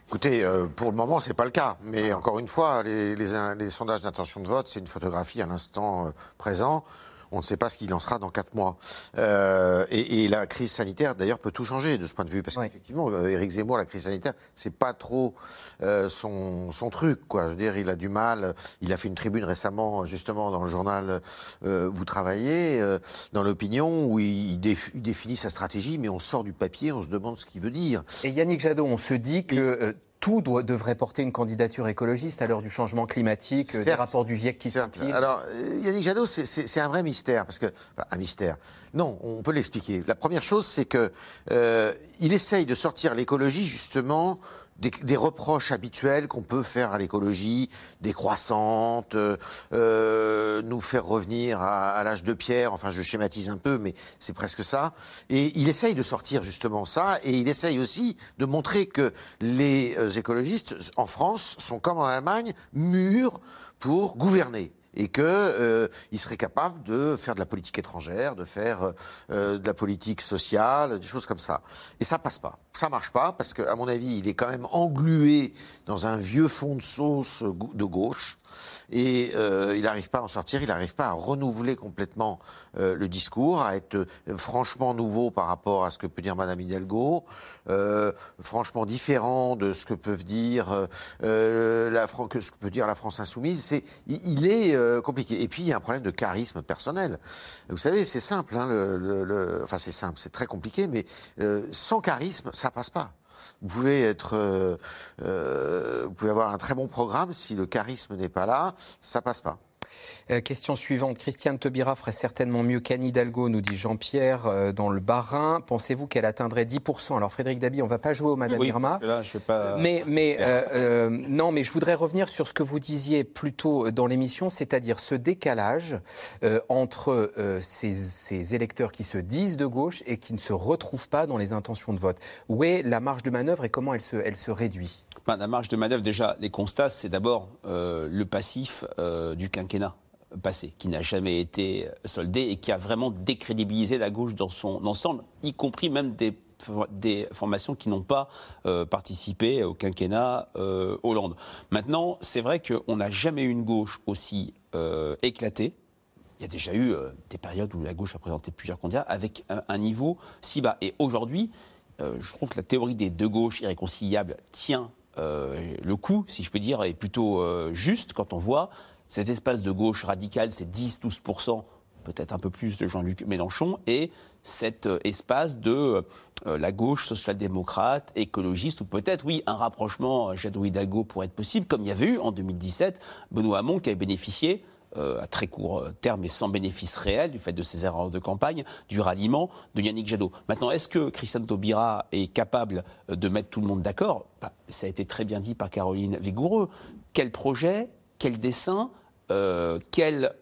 Écoutez, euh, pour le moment, c'est pas le cas. Mais encore une fois, les sondages d'intention de vote, c'est une photographie à l'instant euh, présent. On ne sait pas ce qu'il en sera dans quatre mois. Euh, et, et la crise sanitaire, d'ailleurs, peut tout changer de ce point de vue. Parce qu'effectivement, euh, Éric Zemmour, la crise sanitaire, c'est pas trop euh, son, son truc. Quoi. Je veux dire, il a du mal. Il a fait une tribune récemment, justement, dans le journal euh, Vous travaillez, euh, dans l'opinion, où il, déf- il définit sa stratégie, mais on sort du papier, on se demande ce qu'il veut dire. Et Yannick Jadot, on se dit que euh, tout doit- devrait porter une candidature écologiste à l'heure du changement climatique, euh, des rapports du GIEC qui s'empilent. Alors, euh, Yannick Jadot, c'est un vrai mystère, parce que enfin, un mystère. Non, on peut l'expliquer. La première chose, c'est que euh, il essaye de sortir l'écologie justement des, des reproches habituels qu'on peut faire à l'écologie, décroissante, euh, euh, nous faire revenir à, à l'âge de pierre. Enfin, je schématise un peu, mais c'est presque ça. Et il essaye de sortir justement ça, et il essaye aussi de montrer que les euh, écologistes en France sont comme en Allemagne mûrs pour gouverner et que euh, serait capable de faire de la politique étrangère, de faire euh, de la politique sociale, des choses comme ça. Et ça passe pas, ça marche pas parce que à mon avis, il est quand même englué dans un vieux fond de sauce de gauche. Et euh, il n'arrive pas à en sortir, il n'arrive pas à renouveler complètement euh, le discours, à être euh, franchement nouveau par rapport à ce que peut dire Madame Hidalgo, euh, franchement différent de ce que peuvent dire euh, euh, la Fran- que ce que peut dire la France insoumise. C'est, il, est compliqué. Et puis il y a un problème de charisme personnel. Vous savez, c'est simple. Hein, le, le- le- enfin, c'est simple, c'est très compliqué, mais sans charisme, ça passe pas. Vous pouvez être, euh, euh, vous pouvez avoir un très bon programme si le charisme n'est pas là, ça passe pas. Euh, question suivante. Christiane Taubira ferait certainement mieux qu'Anne Hidalgo, nous dit Jean-Pierre, euh, dans le Bas-Rhin. Pensez-vous qu'elle atteindrait 10% Alors Frédéric Dabi, on va pas jouer au Madame Oui, Irma. parce que là, je vais pas. Mais, mais euh, euh, non, mais je voudrais revenir sur ce que vous disiez plus tôt dans l'émission, c'est-à-dire ce décalage euh, entre euh, ces, ces électeurs qui se disent de gauche et qui ne se retrouvent pas dans les intentions de vote. Où est la marge de manœuvre et comment elle se, elle se réduit? Ben, la marge de manœuvre, déjà, les constats, c'est d'abord euh, le passif euh, du quinquennat passé, qui n'a jamais été soldé et qui a vraiment décrédibilisé la gauche dans son ensemble, y compris même des, for- des formations qui n'ont pas euh, participé au quinquennat Hollande. Maintenant, c'est vrai qu'on n'a jamais eu une gauche aussi éclatée. Il y a déjà eu des périodes où la gauche a présenté plusieurs candidats avec un, un niveau si bas. Et aujourd'hui, je trouve que la théorie des deux gauches irréconciliables tient le coup, si je peux dire, est plutôt juste quand on voit cet espace de gauche radicale, c'est 10-12%, peut-être un peu plus de Jean-Luc Mélenchon, et cet espace de la gauche social-démocrate, écologiste, ou peut-être, oui, un rapprochement Jadot Hidalgo pourrait être possible, comme il y avait eu en 2017 Benoît Hamon qui avait bénéficié euh, à très court terme et sans bénéfice réel du fait de ses erreurs de campagne, du ralliement de Yannick Jadot. Maintenant, est-ce que Christiane Taubira est capable euh, de mettre tout le monde d'accord? Bah, Ça a été très bien dit par Caroline Vigoureux. Quel projet, quel dessin, euh, quelle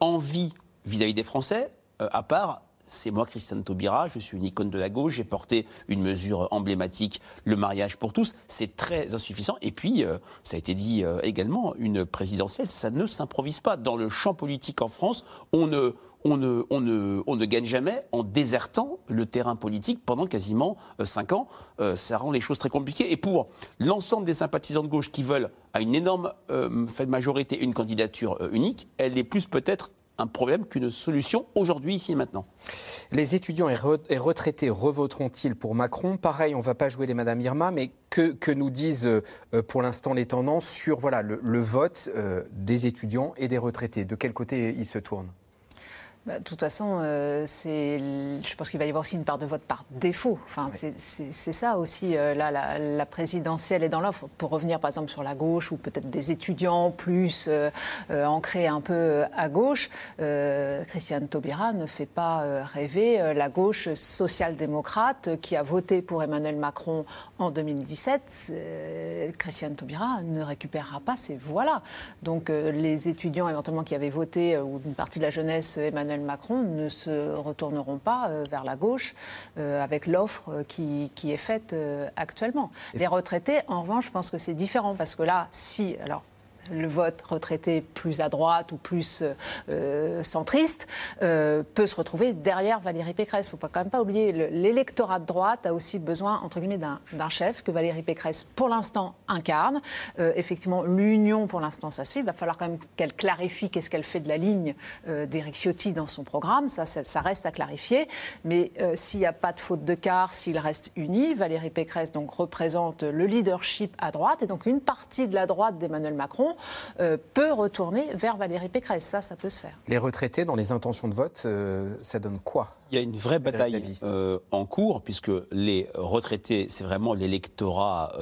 envie vis-à-vis des Français, à part c'est moi, Christiane Taubira, je suis une icône de la gauche, j'ai porté une mesure emblématique, le mariage pour tous. C'est très insuffisant. Et puis, euh, ça a été dit euh, également, une présidentielle, ça ne s'improvise pas. Dans le champ politique en France, on ne, gagne jamais en désertant le terrain politique pendant quasiment euh, cinq ans. ça rend les choses très compliquées. Et pour l'ensemble des sympathisants de gauche qui veulent à une énorme majorité une candidature unique, elle est plus peut-être un problème qu'une solution aujourd'hui, ici et maintenant. Les étudiants et, retraités revoteront-ils pour Macron? Pareil, on ne va pas jouer les Madame Irma, mais que, nous disent euh, pour l'instant les tendances sur le, vote euh, des étudiants et des retraités? De quel côté ils se tournent? Bah, de toute façon, euh, je pense qu'il va y avoir aussi une part de vote par défaut. Enfin, c'est ça aussi. Euh, là, la, présidentielle est dans l'offre. Pour revenir, par exemple, sur la gauche ou peut-être des étudiants plus euh, ancrés un peu à gauche, Christiane Taubira ne fait pas rêver la gauche social-démocrate qui a voté pour Emmanuel Macron en 2017. Christiane Taubira ne récupérera pas ces voix-là. Donc, les étudiants éventuellement qui avaient voté ou une partie de la jeunesse Emmanuel Macron ne se retourneront pas euh, vers la gauche euh, avec l'offre euh, qui, est faite actuellement. Les retraités, en revanche, je pense que c'est différent parce que là, si, alors le vote retraité plus à droite ou plus euh, centriste euh, peut se retrouver derrière Valérie Pécresse. Il ne faut quand même pas oublier, l'électorat de droite a aussi besoin, entre guillemets, d'un chef que Valérie Pécresse, pour l'instant, incarne. Euh, effectivement, l'union, pour l'instant, ça. Il va falloir quand même qu'elle clarifie qu'est-ce qu'elle fait de la ligne d'Éric Ciotti dans son programme. Ça, ça, reste à clarifier. Mais s'il n'y a pas de faute de quart, s'il reste uni, Valérie Pécresse donc, représente le leadership à droite et donc une partie de la droite d'Emmanuel Macron euh, peut retourner vers Valérie Pécresse. Ça, ça peut se faire. Les retraités, dans les intentions de vote, euh, ça donne quoi? Il y a une vraie bataille euh, en cours, puisque les retraités, c'est vraiment l'électorat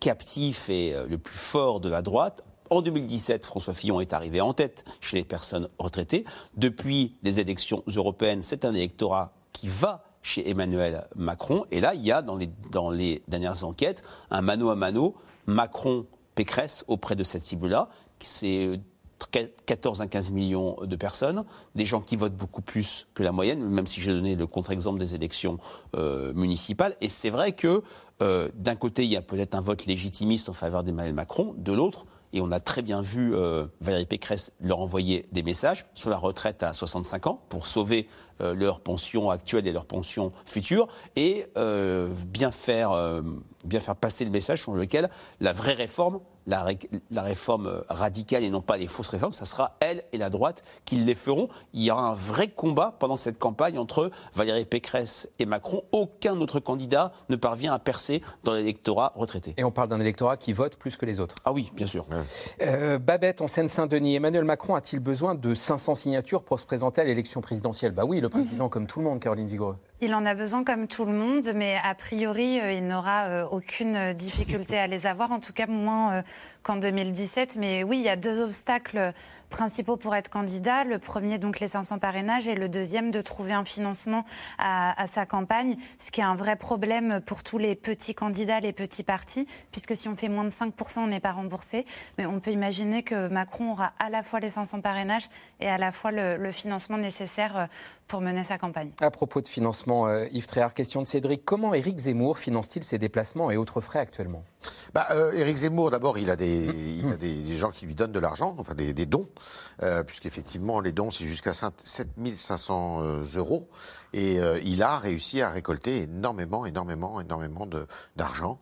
captif et le plus fort de la droite. En 2017, François Fillon est arrivé en tête chez les personnes retraitées. Depuis les élections européennes, c'est un électorat qui va chez Emmanuel Macron. Et là, il y a dans les, dans les dernières enquêtes un mano à mano Macron Pécresse auprès de cette cible-là. C'est 14 à 15 millions de personnes, des gens qui votent beaucoup plus que la moyenne, même si j'ai donné le contre-exemple des élections euh, municipales. Et c'est vrai que euh, d'un côté, il y a peut-être un vote légitimiste en faveur d'Emmanuel Macron, de l'autre, et on a très bien vu euh, Valérie Pécresse leur envoyer des messages sur la retraite à 65 ans pour sauver leur pension actuelle et leur pension future, et bien, faire, bien faire passer le message sur lequel la vraie réforme la, réforme radicale et non pas les fausses réformes, ça sera elle et la droite qui les feront. Il y aura un vrai combat pendant cette campagne entre Valérie Pécresse et Macron. Aucun autre candidat ne parvient à percer dans l'électorat retraité. Et on parle d'un électorat qui vote plus que les autres. Ah oui, bien sûr. Euh, Babette, en Seine-Saint-Denis, Emmanuel Macron a-t-il besoin de 500 signatures pour se présenter à l'élection présidentielle? Bah oui, le président, comme tout le monde, Caroline Vigreux. Il en a besoin comme tout le monde, mais a priori, euh, il n'aura euh, aucune difficulté à les avoir, en tout cas moins qu'en 2017. Mais oui, il y a deux obstacles principaux pour être candidat. Le premier, donc les 500 parrainages, et le deuxième, de trouver un financement à, sa campagne, ce qui est un vrai problème pour tous les petits candidats, les petits partis, puisque si on fait moins de 5%, on n'est pas remboursé. Mais on peut imaginer que Macron aura à la fois les 500 parrainages et à la fois le, financement nécessaire euh, pour mener sa campagne. À propos de financement, euh, Yves Tréhard, question de Cédric. Comment Éric Zemmour finance-t-il ses déplacements et autres frais actuellement? Bah, euh, Éric Zemmour, d'abord, il a, des, il a des, gens qui lui donnent de l'argent, enfin des, des dons. Euh, puisqu'effectivement, les dons, c'est jusqu'à 7500 euh, euros. Et euh, il a réussi à récolter énormément, énormément, énormément d'argent.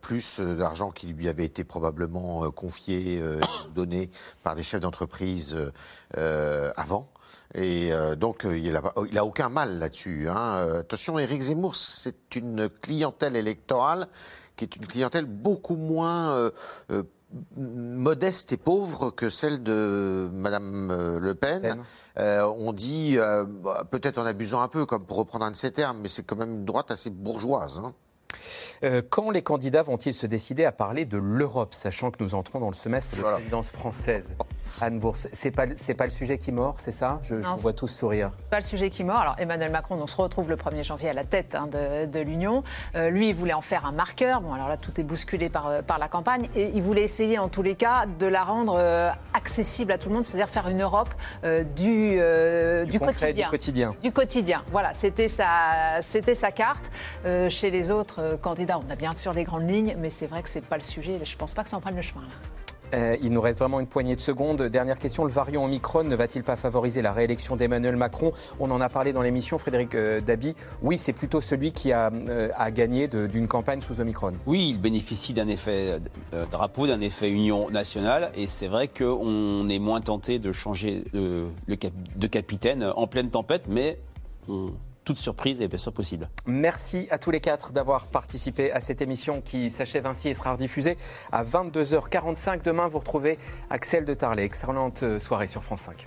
plus d'argent qui lui avait été probablement confié, donné par des chefs d'entreprise avant. Et euh, donc, euh, il n'a il a aucun mal là-dessus. Hein. attention, Éric Zemmour, c'est une clientèle électorale qui est une clientèle beaucoup moins modeste et pauvre que celle de Madame Le Pen. on dit, bah, peut-être en abusant un peu, comme pour reprendre un de ses termes, mais c'est quand même une droite assez bourgeoise. Hein. Euh, quand les candidats vont-ils se décider à parler de l'Europe, sachant que nous entrons dans le semestre de la présidence française? Anne Bourse, c'est pas c'est pas le sujet qui mord, c'est ça? Je, je vois tous sourire. Pas le sujet qui mord. Alors Emmanuel Macron, on se retrouve le 1er janvier à la tête hein, de, l'Union. Euh, lui, il voulait en faire un marqueur. Bon, alors là, tout est bousculé par euh, par la campagne et il voulait essayer, en tous les cas, de la rendre accessible à tout le monde, c'est-à-dire faire une Europe du du, quotidien. du quotidien. Du quotidien. Voilà, c'était sa c'était sa carte. chez les autres candidats, on a bien sûr les grandes lignes, mais c'est vrai que c'est pas le sujet. Je pense pas que ça en prenne le chemin là. Euh, il nous reste vraiment une poignée de secondes. Dernière question, le variant Omicron ne va-t-il pas favoriser la réélection d'Emmanuel Macron? On en a parlé dans l'émission, Frédéric euh, Dabi. Oui, c'est plutôt celui qui a, euh, gagné d'une campagne sous Omicron. Oui, il bénéficie d'un effet drapeau, d'un effet union nationale. Et c'est vrai qu'on est moins tenté de changer de, de capitaine en pleine tempête, mais on toute surprise bien sûr possible. Merci à tous les quatre d'avoir participé à cette émission qui s'achève ainsi et sera rediffusée à 22h45. Demain, vous retrouvez Axel de Tarlet. Excellente soirée sur France 5.